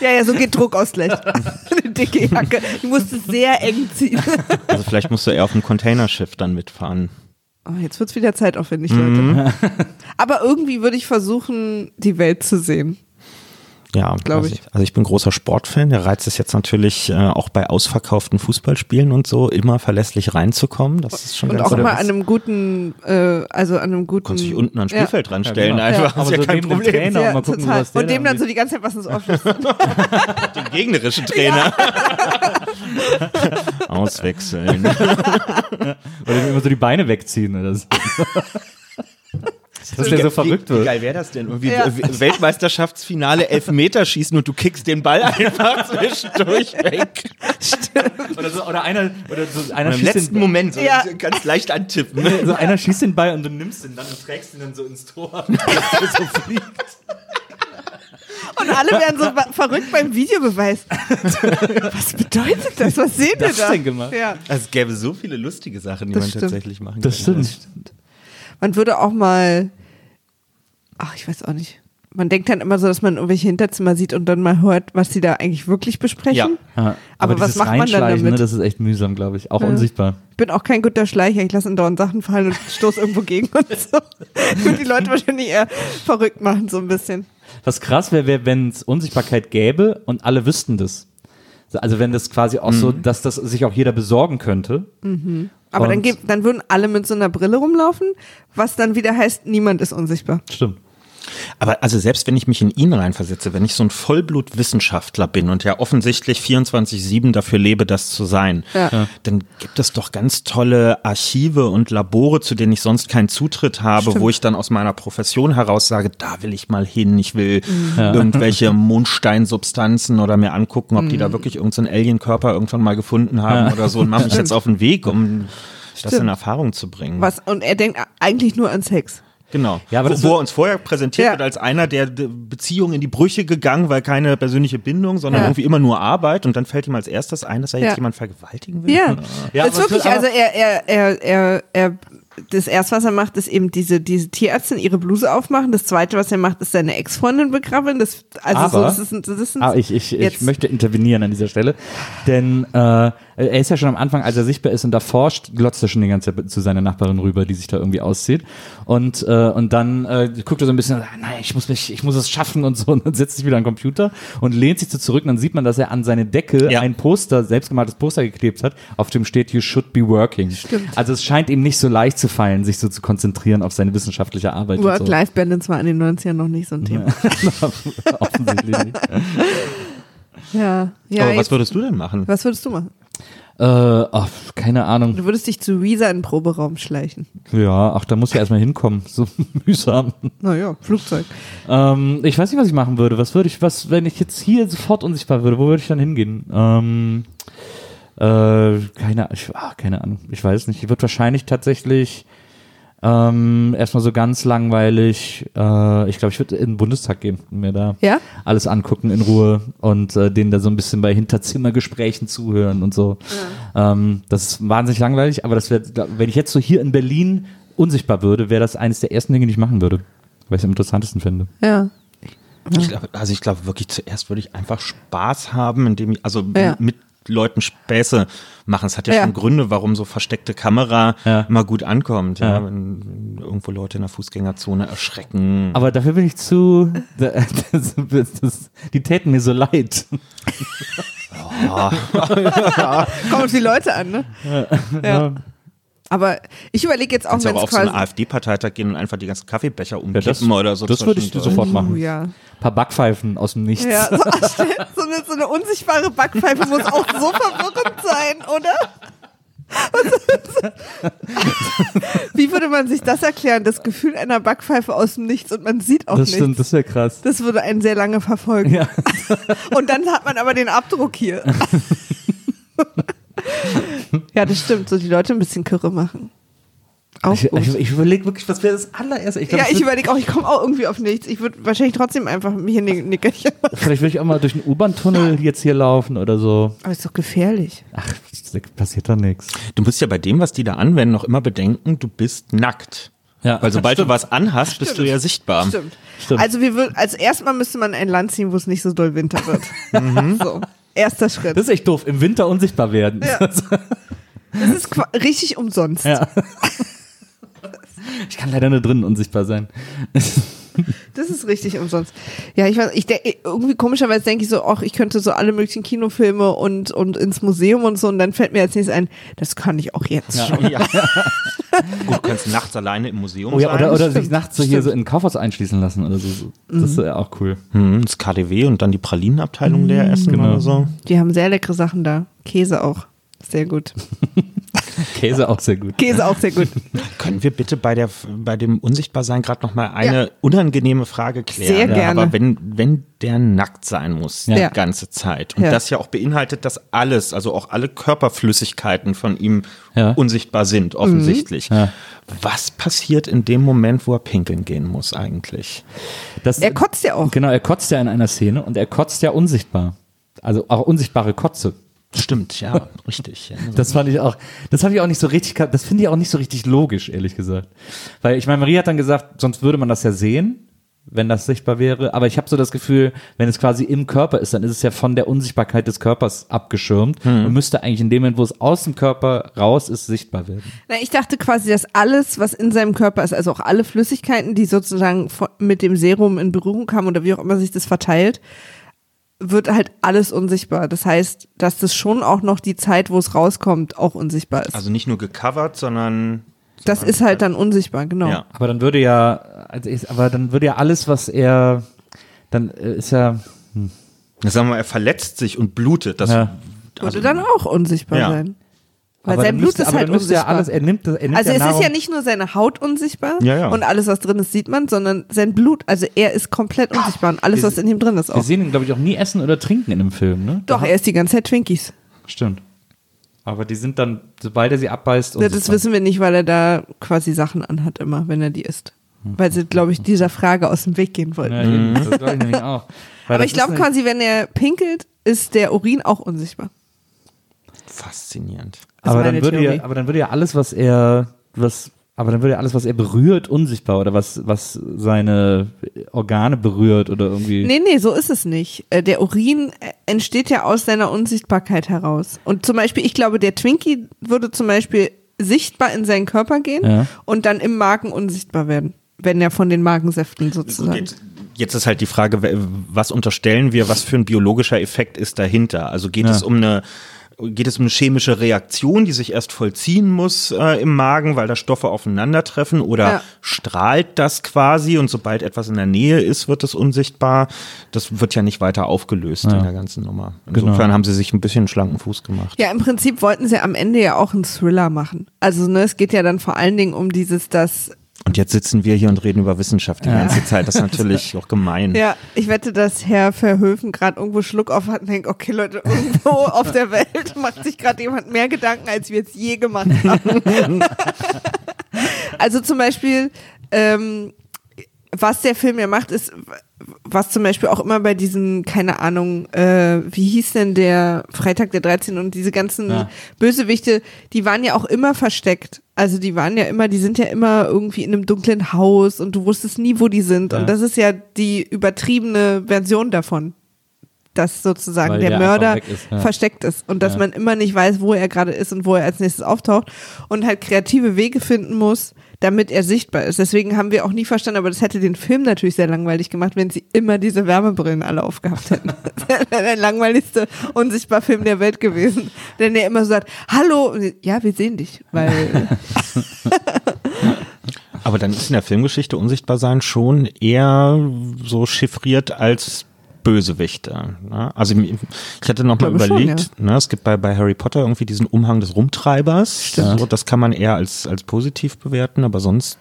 Ja, ja, so geht Druckausgleich. Dicke Jacke. Die musst es sehr eng ziehen. also vielleicht musst du eher auf dem Containerschiff dann mitfahren. Oh, jetzt wird's wieder zeitaufwendig, Leute. Aber irgendwie würde ich versuchen, die Welt zu sehen. Ja, Glaub also ich. Also ich bin großer Sportfan. Der Reiz ist jetzt natürlich äh, auch bei ausverkauften Fußballspielen und so immer verlässlich reinzukommen. Das ist schon Und ganz auch oder mal an einem guten, äh, also an einem guten. Kannst dich unten ans Spielfeld Ja, ranstellen, genau. einfach. Aber ist ja so kein Problem. Trainer Ja, mal gucken, Und dem da dann so die ganze Zeit was ins Ohr. Den gegnerischen Trainer. Auswechseln. Oder dem immer so die Beine wegziehen oder so. Dass der so verrückt Wie wird. geil wäre das denn? Irgendwie Ja. Weltmeisterschaftsfinale, Elfmeterschießen und du kickst den Ball einfach zwischendurch weg. Oder, so, oder einer, oder so, einer Im schießt letzten den, Moment so Ja. ganz leicht antippen. so einer schießt den Ball und du nimmst ihn dann und trägst ihn dann so ins Tor. Dass der so fliegt. Und alle werden so verrückt beim Videobeweis. Was bedeutet das? Was sehen wir das da? denn gemacht? Ja. Also es gäbe so viele lustige Sachen, die Das man stimmt. tatsächlich machen Das könnte. stimmt. Man würde auch mal, ach, ich weiß auch nicht. Man denkt dann immer so, dass man irgendwelche Hinterzimmer sieht und dann mal hört, was sie da eigentlich wirklich besprechen. Ja. Ja, Aber was macht man dann damit? Ne, das ist echt mühsam, glaube ich. Auch unsichtbar. Ich bin auch kein guter Schleicher. Ich lasse andauernd Sachen fallen und stoße irgendwo gegen und so. Ich würde die Leute wahrscheinlich eher verrückt machen, so ein bisschen. Was krass wäre, wär, wenn es Unsichtbarkeit gäbe und alle wüssten das. Also wenn das quasi auch so, dass das sich auch jeder besorgen könnte. Aber dann, Und- dann würden alle mit so einer Brille rumlaufen, was dann wieder heißt, niemand ist unsichtbar. Stimmt. Aber also selbst wenn ich mich in ihn reinversetze, wenn ich so ein Vollblutwissenschaftler bin und ja offensichtlich 24-7 dafür lebe, das zu sein, Ja. dann gibt es doch ganz tolle Archive und Labore, zu denen ich sonst keinen Zutritt habe, Stimmt. wo ich dann aus meiner Profession heraus sage, da will ich mal hin, ich will Mhm. irgendwelche Mondsteinsubstanzen oder mir angucken, ob die Mhm. da wirklich irgendeinen Alienkörper irgendwann mal gefunden haben oder so und mache mich jetzt auf den Weg, um das in Erfahrung zu bringen. Was, und er denkt eigentlich nur an Sex. Genau. Ja, aber wo, das wo er uns vorher präsentiert Ja. wird als einer, der Beziehungen in die Brüche gegangen, weil keine persönliche Bindung, sondern Ja. irgendwie immer nur Arbeit und dann fällt ihm als erstes ein, dass er jetzt Ja. jemand vergewaltigen will. Ja, Ja, ist aber es wirklich, also er, er, er, er, er, das erste, was er macht, ist eben diese, diese Tierärztin ihre Bluse aufmachen. Das zweite, was er macht, ist seine Ex-Freundin begraben. Das, also so, Aber- das ist, ein- das ist ein, Aber ich, ich, ich möchte intervenieren an dieser Stelle, denn äh, er ist ja schon am Anfang, als er sichtbar ist und da forscht, glotzt er schon die ganze Zeit zu seiner Nachbarin rüber, die sich da irgendwie auszieht und äh, und dann äh, guckt er so ein bisschen, nein, ich muss mich, ich muss es schaffen und so und dann setzt sich wieder an den Computer und lehnt sich so zurück und dann sieht man, dass er an seine Decke Ja. ein Poster, selbstgemaltes Poster geklebt hat, auf dem steht You should be working. Stimmt. Also es scheint ihm nicht so leicht zu fallen, sich so zu konzentrieren auf seine wissenschaftliche Arbeit. Work-Life-Balance war in den 90ern noch nicht so ein Thema. Offensichtlich nicht. Ja, ja. Aber was würdest du denn machen? was würdest du machen? Äh, ach, keine Ahnung. Du würdest dich zu Weezer in den Proberaum schleichen. Ja, ach, da muss ich erstmal hinkommen. So mühsam. Naja, Flugzeug. Ähm, ich weiß nicht, was ich machen würde. Was würde ich, was, wenn ich jetzt hier sofort unsichtbar würde, wo würde ich dann hingehen? Ähm, äh, keine, ich, ach, keine Ahnung. Ich weiß nicht. Ich würde wahrscheinlich tatsächlich ähm, erstmal so ganz langweilig, äh, ich glaube, ich würde in den Bundestag gehen und mir da Ja? alles angucken in Ruhe und äh, denen da so ein bisschen bei Hinterzimmergesprächen zuhören und so. Ähm, das ist wahnsinnig langweilig, aber das wäre, wenn ich jetzt so hier in Berlin unsichtbar würde, wäre das eines der ersten Dinge, die ich machen würde, weil ich es am interessantesten finde. Ja. Ich glaube, also ich glaube wirklich zuerst würde ich einfach Spaß haben, indem ich, also Ja. mit Leuten Späße machen. Es hat ja, Ja. schon Gründe, warum so versteckte Kamera Ja. immer gut ankommt. Ja, Ja. Wenn, wenn irgendwo Leute in der Fußgängerzone erschrecken. Aber dafür bin ich zu, das, das, das, die täten mir so leid. Kommt auf die Leute an, ne? Ja. Aber ich überlege jetzt auch, ja wenn auch es auf so einen quasi. AfD-Parteitag gehen und einfach die ganzen Kaffeebecher Ja, umkippen das oder so. das würde ich sofort machen. Oh, ja. Ein paar Backpfeifen aus dem Nichts. Ja, so, so, eine, so eine unsichtbare Backpfeife muss auch so verwirrend sein, oder? Wie würde man sich das erklären? Das Gefühl einer Backpfeife aus dem Nichts und man sieht auch das nichts. stimmt, das wäre krass. Das würde einen sehr lange verfolgen. Ja. Und dann hat man aber den Abdruck hier. Ja, das stimmt. So die Leute ein bisschen Kürre machen. Auch Ich, ich, ich überlege wirklich, was wäre das allererste? Ich glaub, ja, ich überlege auch, ich komme auch irgendwie auf nichts. Ich würde wahrscheinlich trotzdem einfach mich in den Nickerchen machen. Vielleicht würde ich auch mal durch einen U-Bahn-Tunnel jetzt hier laufen oder so. Aber ist doch gefährlich. Ach, da passiert doch nichts. Du musst ja bei dem, was die da anwenden, noch immer bedenken, du bist nackt. Ja, Weil sobald du was anhast, bist du ja sichtbar. Stimmt. Stimmt. Also wir würden, als erstmal müsste man ein Land ziehen, wo es nicht so doll Winter wird. so. Erster Schritt. Das ist echt doof, im Winter unsichtbar werden. Ja. Das ist richtig umsonst. Ja. Ich kann leider nur drinnen unsichtbar sein. Das ist richtig umsonst. Ja, ich weiß, ich denk, irgendwie komischerweise denke ich so, ach, ich könnte so alle möglichen Kinofilme und, und ins Museum und so und dann fällt mir als nächstes ein, das kann ich auch jetzt schon. Ja. Gut, du kannst nachts alleine im Museum Oh ja, sein. oder, oder sich nachts so hier so in ein Kaufhaus einschließen lassen oder so. Das ist ja auch cool. Hm, das KDW und dann die Pralinenabteilung leer essen Genau. oder so. Die haben sehr leckere Sachen da. Käse auch. Sehr gut. Käse auch sehr gut. Käse auch sehr gut. Können wir bitte bei, der, bei dem Unsichtbarsein gerade noch mal eine Ja. unangenehme Frage klären? Sehr gerne. Aber wenn, wenn der nackt sein muss, Ja. die ganze Zeit und Ja. das ja auch beinhaltet, dass alles, also auch alle Körperflüssigkeiten von ihm Ja. unsichtbar sind, offensichtlich. Ja. Was passiert in dem Moment, wo er pinkeln gehen muss eigentlich? Das, Er kotzt ja auch. Genau, er kotzt ja in einer Szene und er kotzt ja unsichtbar. Also auch unsichtbare Kotze. Stimmt, ja, richtig. Ja. Das fand ich auch, das habe ich auch nicht so richtig, das finde ich auch nicht so richtig logisch, ehrlich gesagt. Weil ich meine, Marie hat dann gesagt, sonst würde man das ja sehen, wenn das sichtbar wäre. Aber ich habe so das Gefühl, wenn es quasi im Körper ist, dann ist es ja von der Unsichtbarkeit des Körpers abgeschirmt und müsste eigentlich in dem Moment, wo es aus dem Körper raus ist, sichtbar werden. Na, ich dachte quasi, dass alles, was in seinem Körper ist, also auch alle Flüssigkeiten, die sozusagen mit dem Serum in Berührung kamen oder wie auch immer sich das verteilt, wird halt alles unsichtbar. Das heißt, dass das schon auch noch die Zeit, wo es rauskommt, auch unsichtbar ist. Also nicht nur gecovert, sondern das ist halt dann unsichtbar, genau. ja. Aber dann würde ja, also ich, aber dann würde ja alles, was er, dann äh, ist ja, Sagen wir mal, er verletzt sich und blutet. Das, Ja. Würde dann auch unsichtbar Ja. sein. Weil aber sein Blut müsste, ist halt müsste ja unsichtbar. alles, er nimmt, er nimmt also ja es ist Nahrung, ja nicht nur seine Haut unsichtbar Ja, ja. und alles, was drin ist, sieht man, sondern sein Blut, also er ist komplett unsichtbar und alles, Wir- was in ihm drin ist wir auch. sehen ihn, glaube ich, auch nie essen oder trinken in dem Film, ne? Doch, er ist die ganze Zeit Twinkies. Stimmt. Aber die sind dann, sobald er sie abbeißt, Ja, das unsichtbar. wissen wir nicht, weil er da quasi Sachen anhat immer, wenn er die isst. Weil sie, glaube ich, dieser Frage aus dem Weg gehen wollten. Ja, eben, das glaube ich nämlich auch. Weil Aber ich glaube ist quasi, wenn er pinkelt, ist der Urin auch unsichtbar. faszinierend. Aber dann würde Theorie. ja, aber dann würde ja alles, was er, was, aber dann würde ja alles, was er berührt, unsichtbar oder was, was seine Organe berührt oder irgendwie. Nee, nee, so ist es nicht. Äh, Der Urin äh, entsteht ja aus seiner Unsichtbarkeit heraus. Und zum Beispiel, ich glaube, der Twinkie würde zum Beispiel sichtbar in seinen Körper gehen Ja. und dann im Magen unsichtbar werden, wenn er von den Magensäften sozusagen. Jetzt, jetzt ist halt die Frage, we- was unterstellen wir, was für ein biologischer Effekt ist dahinter? Also geht Ja. es um eine geht es um eine chemische Reaktion, die sich erst vollziehen muss äh, im Magen, weil da Stoffe aufeinandertreffen oder Ja. strahlt das quasi und sobald etwas in der Nähe ist, wird es unsichtbar. Das wird ja nicht weiter aufgelöst in der ganzen Nummer. Insofern Genau. haben sie sich ein bisschen schlanken Fuß gemacht. Ja, im Prinzip wollten sie am Ende ja auch einen Thriller machen. Also ne, es geht ja dann vor allen Dingen um dieses, dass Und jetzt sitzen wir hier und reden über Wissenschaft die ganze Zeit. Das ist natürlich auch gemein. Ja, ich wette, dass Herr Verhöfen gerade irgendwo Schluck auf hat und denkt, okay Leute, irgendwo auf der Welt macht sich gerade jemand mehr Gedanken, als wir es je gemacht haben. also zum Beispiel, ähm, was der Film ja macht, ist, was zum Beispiel auch immer bei diesen, keine Ahnung, äh, wie hieß denn der Freitag der 13 und diese ganzen Ja. Bösewichte, die waren ja auch immer versteckt. Also die waren ja immer, die sind ja immer irgendwie in einem dunklen Haus und du wusstest nie, wo die sind. Ja. Und das ist ja die übertriebene Version davon. Dass sozusagen Weil der, der Mörder ist, ja. versteckt ist und dass man immer nicht weiß, wo er gerade ist und wo er als nächstes auftaucht und halt kreative Wege finden muss, damit er sichtbar ist. Deswegen haben wir auch nie verstanden, aber das hätte den Film natürlich sehr langweilig gemacht, wenn sie immer diese Wärmebrillen alle aufgehabt hätten. Das wäre der langweiligste unsichtbar Film der Welt gewesen. Denn er immer so sagt, hallo, ja, wir sehen dich, weil Aber dann ist in der Filmgeschichte unsichtbar sein schon eher so chiffriert als Bösewichte. Ne? Also ich hatte noch mal glaube schon, überlegt, ne, es gibt bei, bei Harry Potter irgendwie diesen Umhang des Rumtreibers. So, das kann man eher als, als positiv bewerten, aber sonst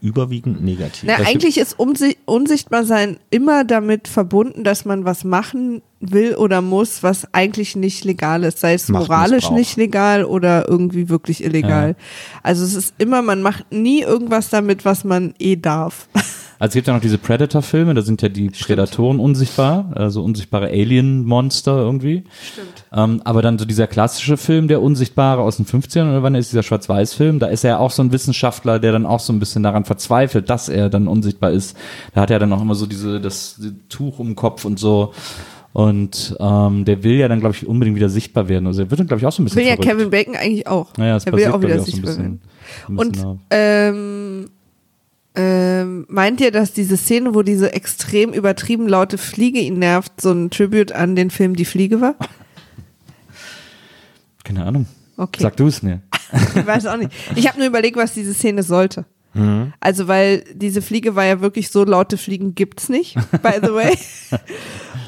überwiegend negativ. Na, eigentlich ist Umsi Unsichtbarsein immer damit verbunden, dass man was machen will oder muss, was eigentlich nicht legal ist. Sei es moralisch nicht legal oder irgendwie wirklich illegal. Also es ist immer, man macht nie irgendwas damit, was man eh darf. Also es gibt ja noch diese Predator-Filme, da sind ja die Prädatoren unsichtbar, also unsichtbare Alien-Monster irgendwie. Stimmt. Ähm, aber dann so dieser klassische Film, der Unsichtbare aus den 50ern, oder wann ist dieser Schwarz-Weiß-Film, da ist er ja auch so ein Wissenschaftler, der dann auch so ein bisschen daran verzweifelt, dass er dann unsichtbar ist. Da hat er dann auch immer so diese, das, das Tuch um den Kopf und so. Und ähm, der will ja dann, glaube ich, unbedingt wieder sichtbar werden. Also er wird dann, glaube ich, auch so ein bisschen Will ja verrückt. Kevin Bacon eigentlich auch. Naja, es er will ja auch wieder auch so sichtbar bisschen. werden. Und ähm, ähm, meint ihr, dass diese Szene, wo diese extrem übertrieben laute Fliege ihn nervt, so ein Tribute an den Film Die Fliege war? Keine Ahnung. Okay. Sag du es mir. Ich weiß auch nicht. Ich habe nur überlegt, was diese Szene sollte. Mhm. Also, weil diese Fliege war ja wirklich so laute Fliegen gibt's nicht, by the way.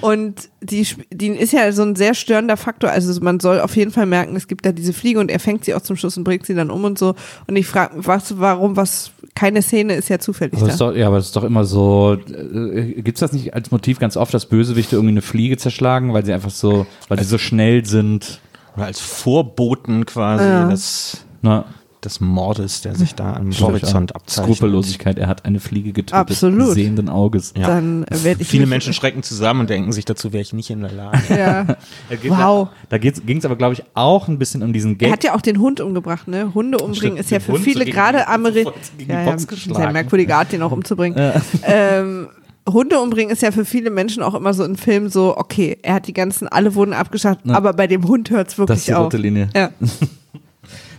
Und die, die ist ja so ein sehr störender Faktor. Also man soll auf jeden Fall merken, es gibt da diese Fliege und er fängt sie auch zum Schluss und bringt sie dann um und so. Und ich frage mich, was, warum, was, keine Szene ist ja zufällig Aber das ist da. doch, ja, aber das ist doch immer so. Äh, Gibt es das nicht als Motiv ganz oft, dass Bösewichte irgendwie eine Fliege zerschlagen, weil sie einfach so, weil sie so schnell sind? Oder als Vorboten quasi Ja. des, Na, des Mordes, der sich da am Horizont abzeichnet. Skrupellosigkeit. Er hat eine Fliege getötet. Absolut. Sehenden Auges. Ja. Dann werde ich Viele Menschen schrecken zusammen und denken sich, dazu wäre ich nicht in der Lage. Ja. Da geht- Wow. Da, da ging es aber, glaube ich, auch ein bisschen um diesen Gag. Er hat ja auch den Hund umgebracht, ne? Hunde umbringen Stimmt, ist ja für Hund so viele gegen gerade die- Ameri sofort gegen die ja, ja, sehr merkwürdige Art, den auch umzubringen. Ähm, Hunde umbringen ist ja für viele Menschen auch immer so ein Film so, okay, er hat die ganzen, alle wurden abgeschafft, Ja. aber bei dem Hund hört's das wirklich ist die auf. rote Linie. Ja.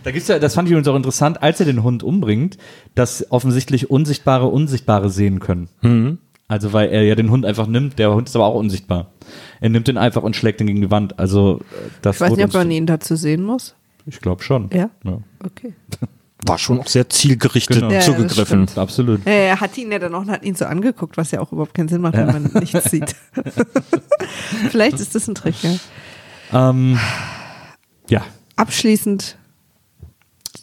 Da gibt's ja, das fand ich übrigens auch interessant, als er den Hund umbringt, dass offensichtlich Unsichtbare Unsichtbare sehen können. Mhm. Also weil er ja den Hund einfach nimmt, der Hund ist aber auch unsichtbar. Er nimmt ihn einfach und schlägt ihn gegen die Wand. Also äh, das Ich weiß nicht, ob man ihn dazu sehen muss. Ich glaube schon. Ja? ja. Okay. War schon auch sehr zielgerichtet Genau. Ja, ja, zugegriffen. das Absolut. Ja, er hat ihn ja dann auch und hat ihn so angeguckt, was ja auch überhaupt keinen Sinn macht, wenn man nichts sieht. Vielleicht ist das ein Trick, ja. Ähm, ja, Abschließend,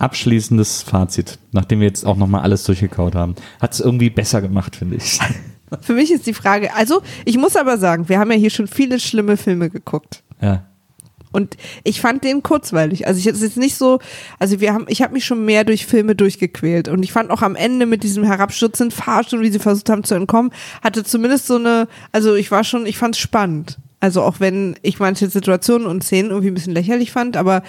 abschließendes Fazit, nachdem wir jetzt auch nochmal alles durchgekaut haben. Hat es irgendwie besser gemacht, finde ich. für mich ist die Frage, also ich muss aber sagen, wir haben ja hier schon viele schlimme Filme geguckt. ja. Und ich fand den kurzweilig. Also ich es ist jetzt nicht so, also wir haben, ich habe mich schon mehr durch Filme durchgequält. Und ich fand auch am Ende mit diesem herabstürzenden Fahrstuhl, wie sie versucht haben zu entkommen, hatte zumindest so eine, also ich war schon, ich fand es spannend. Also auch wenn ich manche Situationen und Szenen irgendwie ein bisschen lächerlich fand, aber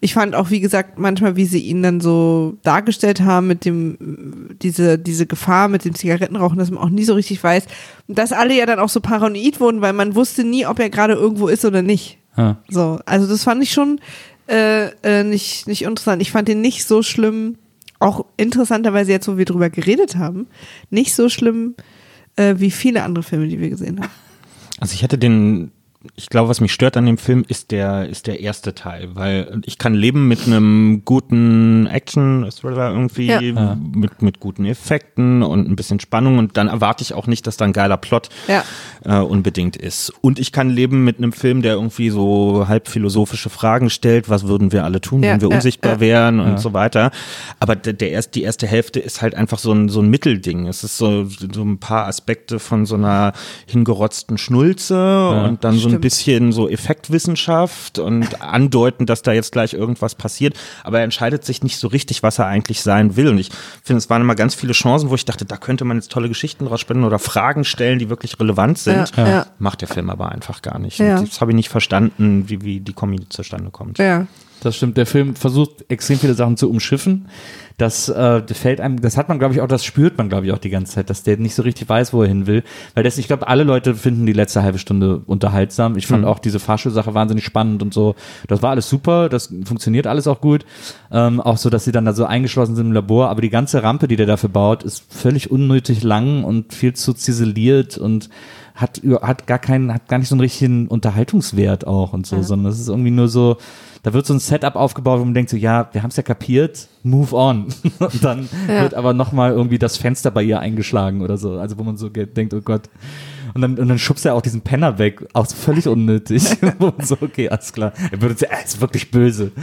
ich fand auch, wie gesagt, manchmal, wie sie ihn dann so dargestellt haben mit dem, diese, diese Gefahr mit dem Zigarettenrauchen, dass man auch nie so richtig weiß, dass alle ja dann auch so paranoid wurden, weil man wusste nie, ob er gerade irgendwo ist oder nicht. ja. So, also das fand ich schon äh, äh, nicht, nicht interessant. Ich fand den nicht so schlimm, auch interessanterweise jetzt, wo wir drüber geredet haben, nicht so schlimm äh, wie viele andere Filme, die wir gesehen haben. Also ich hatte den, ich glaube, was mich stört an dem Film, ist der, ist der erste Teil, weil ich kann leben mit einem guten Action-Thriller irgendwie, Ja. Mit, mit guten Effekten und ein bisschen Spannung und dann erwarte ich auch nicht, dass da ein geiler Plot Ja. äh, unbedingt ist. Und ich kann leben mit einem Film, der irgendwie so halb philosophische Fragen stellt, was würden wir alle tun, Ja, wenn wir ja, unsichtbar ja. wären und so weiter. Aber der, der erst, die erste Hälfte ist halt einfach so ein, so ein Mittelding. Es ist so, so ein paar Aspekte von so einer hingerotzten Schnulze und dann so ein bisschen so Effektwissenschaft und andeuten, dass da jetzt gleich irgendwas passiert. Aber er entscheidet sich nicht so richtig, was er eigentlich sein will. Und ich finde, es waren immer ganz viele Chancen, wo ich dachte, da könnte man jetzt tolle Geschichten draus spinnen oder Fragen stellen, die wirklich relevant sind. Ja, ja. Macht der Film aber einfach gar nicht. Ja. Und das habe ich nicht verstanden, wie, wie die Comedy zustande kommt. Ja. Das stimmt. Der Film versucht extrem viele Sachen zu umschiffen. Das äh, fällt einem, das hat man, glaube ich, auch, das spürt man, glaube ich, auch die ganze Zeit, dass der nicht so richtig weiß, wo er hin will. Weil das, ich glaube, alle Leute finden die letzte halbe Stunde unterhaltsam. Ich fand auch diese Fahrschulsache wahnsinnig spannend und so. Das war alles super, das funktioniert alles auch gut. Ähm, auch so, dass sie dann da so eingeschlossen sind im Labor. Aber die ganze Rampe, die der dafür baut, ist völlig unnötig lang und viel zu ziseliert und hat, hat gar keinen, hat gar nicht so einen richtigen Unterhaltungswert auch und so, sondern es ist irgendwie nur so, da wird so ein Setup aufgebaut, wo man denkt so, ja, wir haben es ja kapiert, move on. Und dann Ja. wird aber nochmal irgendwie das Fenster bei ihr eingeschlagen oder so. Also wo man so denkt, oh Gott. Und dann, und dann schubst er auch diesen Penner weg, auch so völlig unnötig. wo man so, okay, alles klar. Er würde sagen, er ist wirklich böse.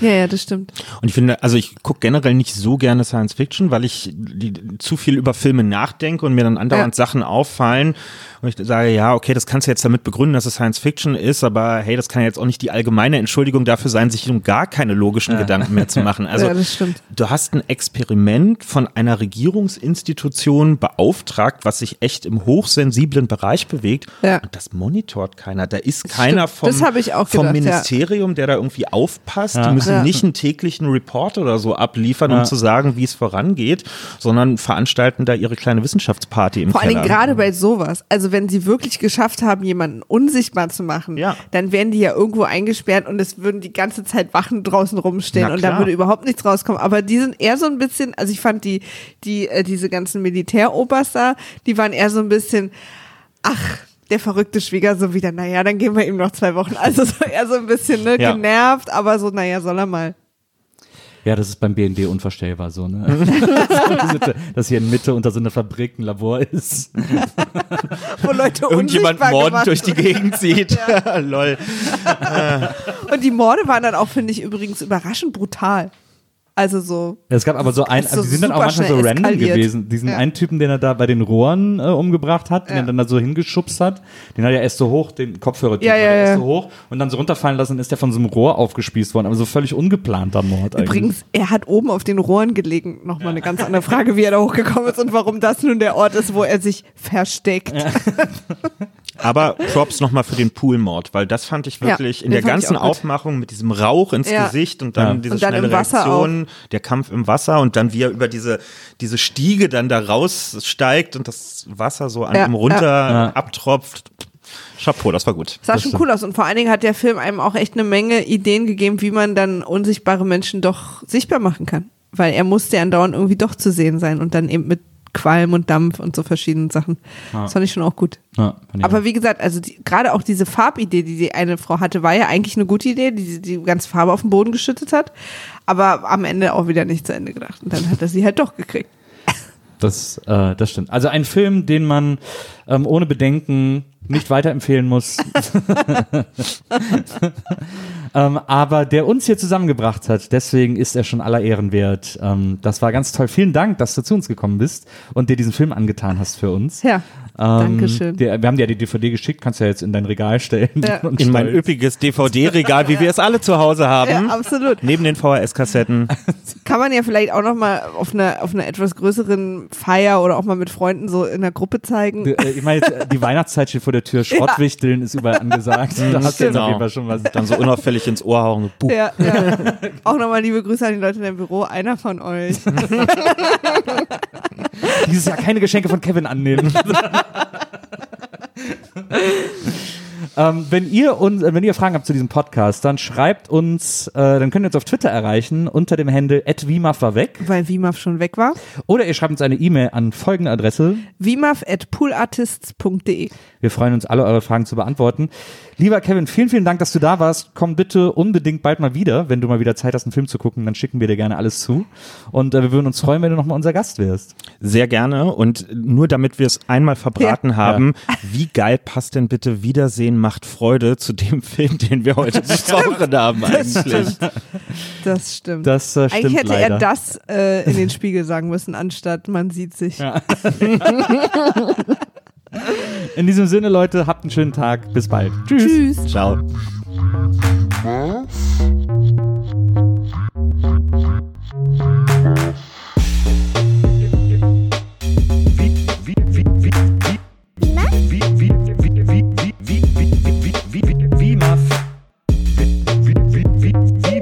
ja, ja, das stimmt. Und ich finde, also ich gucke generell nicht so gerne Science Fiction, weil ich die, zu viel über Filme nachdenke und mir dann andauernd Ja. Sachen auffallen. Und ich sage, ja, okay, das kannst du jetzt damit begründen, dass es Science Fiction ist, aber hey, das kann ja jetzt auch nicht die allgemeine Entschuldigung dafür sein, sich um gar keine logischen Gedanken mehr zu machen. Also Ja, das stimmt. du hast ein Experiment von einer Regierungsinstitution beauftragt, was sich echt im hochsensiblen Bereich bewegt. Ja. Und das monitort keiner. Da ist keiner vom, Das habe ich auch vom gedacht, ja. Ministerium, der da irgendwie aufpasst. Die müssen Ja. nicht einen täglichen Report oder so abliefern, um zu sagen, wie es vorangeht, sondern veranstalten da ihre kleine Wissenschaftsparty im Vor allen Keller. Dingen gerade bei sowas. Also wenn sie wirklich geschafft haben, jemanden unsichtbar zu machen, Ja. dann wären die ja irgendwo eingesperrt und es würden die ganze Zeit Wachen draußen rumstehen und da würde überhaupt nichts rauskommen. Aber die sind eher so ein bisschen, also ich fand die, die, äh, diese ganzen Militäropers da, die waren eher so ein bisschen, ach, der verrückte Schwiegersohn wieder, naja, dann geben wir ihm noch zwei Wochen. Also so eher so ein bisschen ne, Ja. genervt, aber so, naja, soll er mal. Ja, das ist beim BND unvorstellbar so, ne? Dass hier in Mitte unter so einer Fabrik ein Labor ist. Wo Leute Irgendjemand gemacht durch die Gegend zieht. Lol. Und die Morde waren dann auch, finde ich, übrigens überraschend brutal. Also so. Es gab aber so ein, ist so die sind dann auch manchmal so random eskaliert. gewesen. Diesen Ja. einen Typen, den er da bei den Rohren äh, umgebracht hat, den Ja. er dann da so hingeschubst hat, den hat er erst so hoch, den Kopfhörer Ja, ja, erst ja. so hoch und dann so runterfallen lassen, ist der von so einem Rohr aufgespießt worden. Aber so völlig ungeplanter Mord eigentlich. Übrigens, er hat oben auf den Rohren gelegen. Nochmal eine ganz andere Frage, wie er da hochgekommen ist und warum das nun der Ort ist, wo er sich versteckt. Aber Props nochmal für den Poolmord, weil das fand ich wirklich Ja, in der ganzen. Aufmachung mit diesem Rauch ins Ja. Gesicht und dann Ja. diese Und dann schnelle im Der Kampf im Wasser und dann wie er über diese, diese Stiege dann da raussteigt und das Wasser so an Ja, ihm runter ja. abtropft. Chapeau, das war gut. Sah schon cool aus. Und vor allen Dingen hat der Film einem auch echt eine Menge Ideen gegeben, wie man dann unsichtbare Menschen doch sichtbar machen kann. Weil er musste ja andauernd irgendwie doch zu sehen sein und dann eben mit Qualm und Dampf und so verschiedenen Sachen. Das fand ich schon auch gut. Ja, Aber wie gesagt, also gerade auch diese Farbidee, die die eine Frau hatte, war ja eigentlich eine gute Idee, die die ganze Farbe auf den Boden geschüttet hat, aber am Ende auch wieder nicht zu Ende gedacht. Und dann hat er sie halt doch gekriegt. Das, äh, das stimmt. Also ein Film, den man ähm, ohne Bedenken nicht weiterempfehlen muss. ähm, aber der uns hier zusammengebracht hat. Deswegen ist er schon aller Ehren wert. Ähm, das war ganz toll. Vielen Dank, dass du zu uns gekommen bist und dir diesen Film angetan hast für uns. Ja, Dankeschön. Der, wir haben dir ja die DVD geschickt, kannst du ja jetzt in dein Regal stellen. Ja. Und In mein üppiges DVD-Regal, wie wir es alle zu Hause haben. ja, absolut. Neben den VHS-Kassetten. Kann man ja vielleicht auch noch mal auf einer auf einer etwas größeren Feier oder auch mal mit Freunden so in der Gruppe zeigen. Äh, Ich meine, jetzt, äh, die Weihnachtszeit steht vor der Tür, Schrottwichteln ist überall angesagt. Da hast du jetzt auf Genau. jeden Fall schon was. Dann so unauffällig ins Ohr hauen. Buh. Ja, ja. Auch nochmal liebe Grüße an die Leute in deinem Büro. Einer von euch. Dieses Jahr keine Geschenke von Kevin annehmen. ähm, wenn ihr uns, äh, wenn ihr Fragen habt zu diesem Podcast, dann schreibt uns, äh, dann könnt ihr uns auf Twitter erreichen unter dem Handle @wimaf war weg Weil Wimaf schon weg war. oder ihr schreibt uns eine E-Mail an folgende Adresse. Wimaf at poolartists.de. Wir freuen uns alle eure Fragen zu beantworten. Lieber Kevin, vielen vielen Dank, dass du da warst. Komm bitte unbedingt bald mal wieder, wenn du mal wieder Zeit hast, einen Film zu gucken, dann schicken wir dir gerne alles zu und äh, wir würden uns freuen, wenn du noch mal unser Gast wärst. Sehr gerne. Und nur damit wir es einmal verbraten haben, wie geil passt denn bitte Wiedersehen macht Freude zu dem Film, den wir heute besprochen haben eigentlich? Das stimmt. Das äh, stimmt Eigentlich hätte leider. er das äh, in den Spiegel sagen müssen, anstatt man sieht sich. In diesem Sinne, Leute, habt einen schönen Tag. Bis bald. Tschüss. Tschüss. Ciao.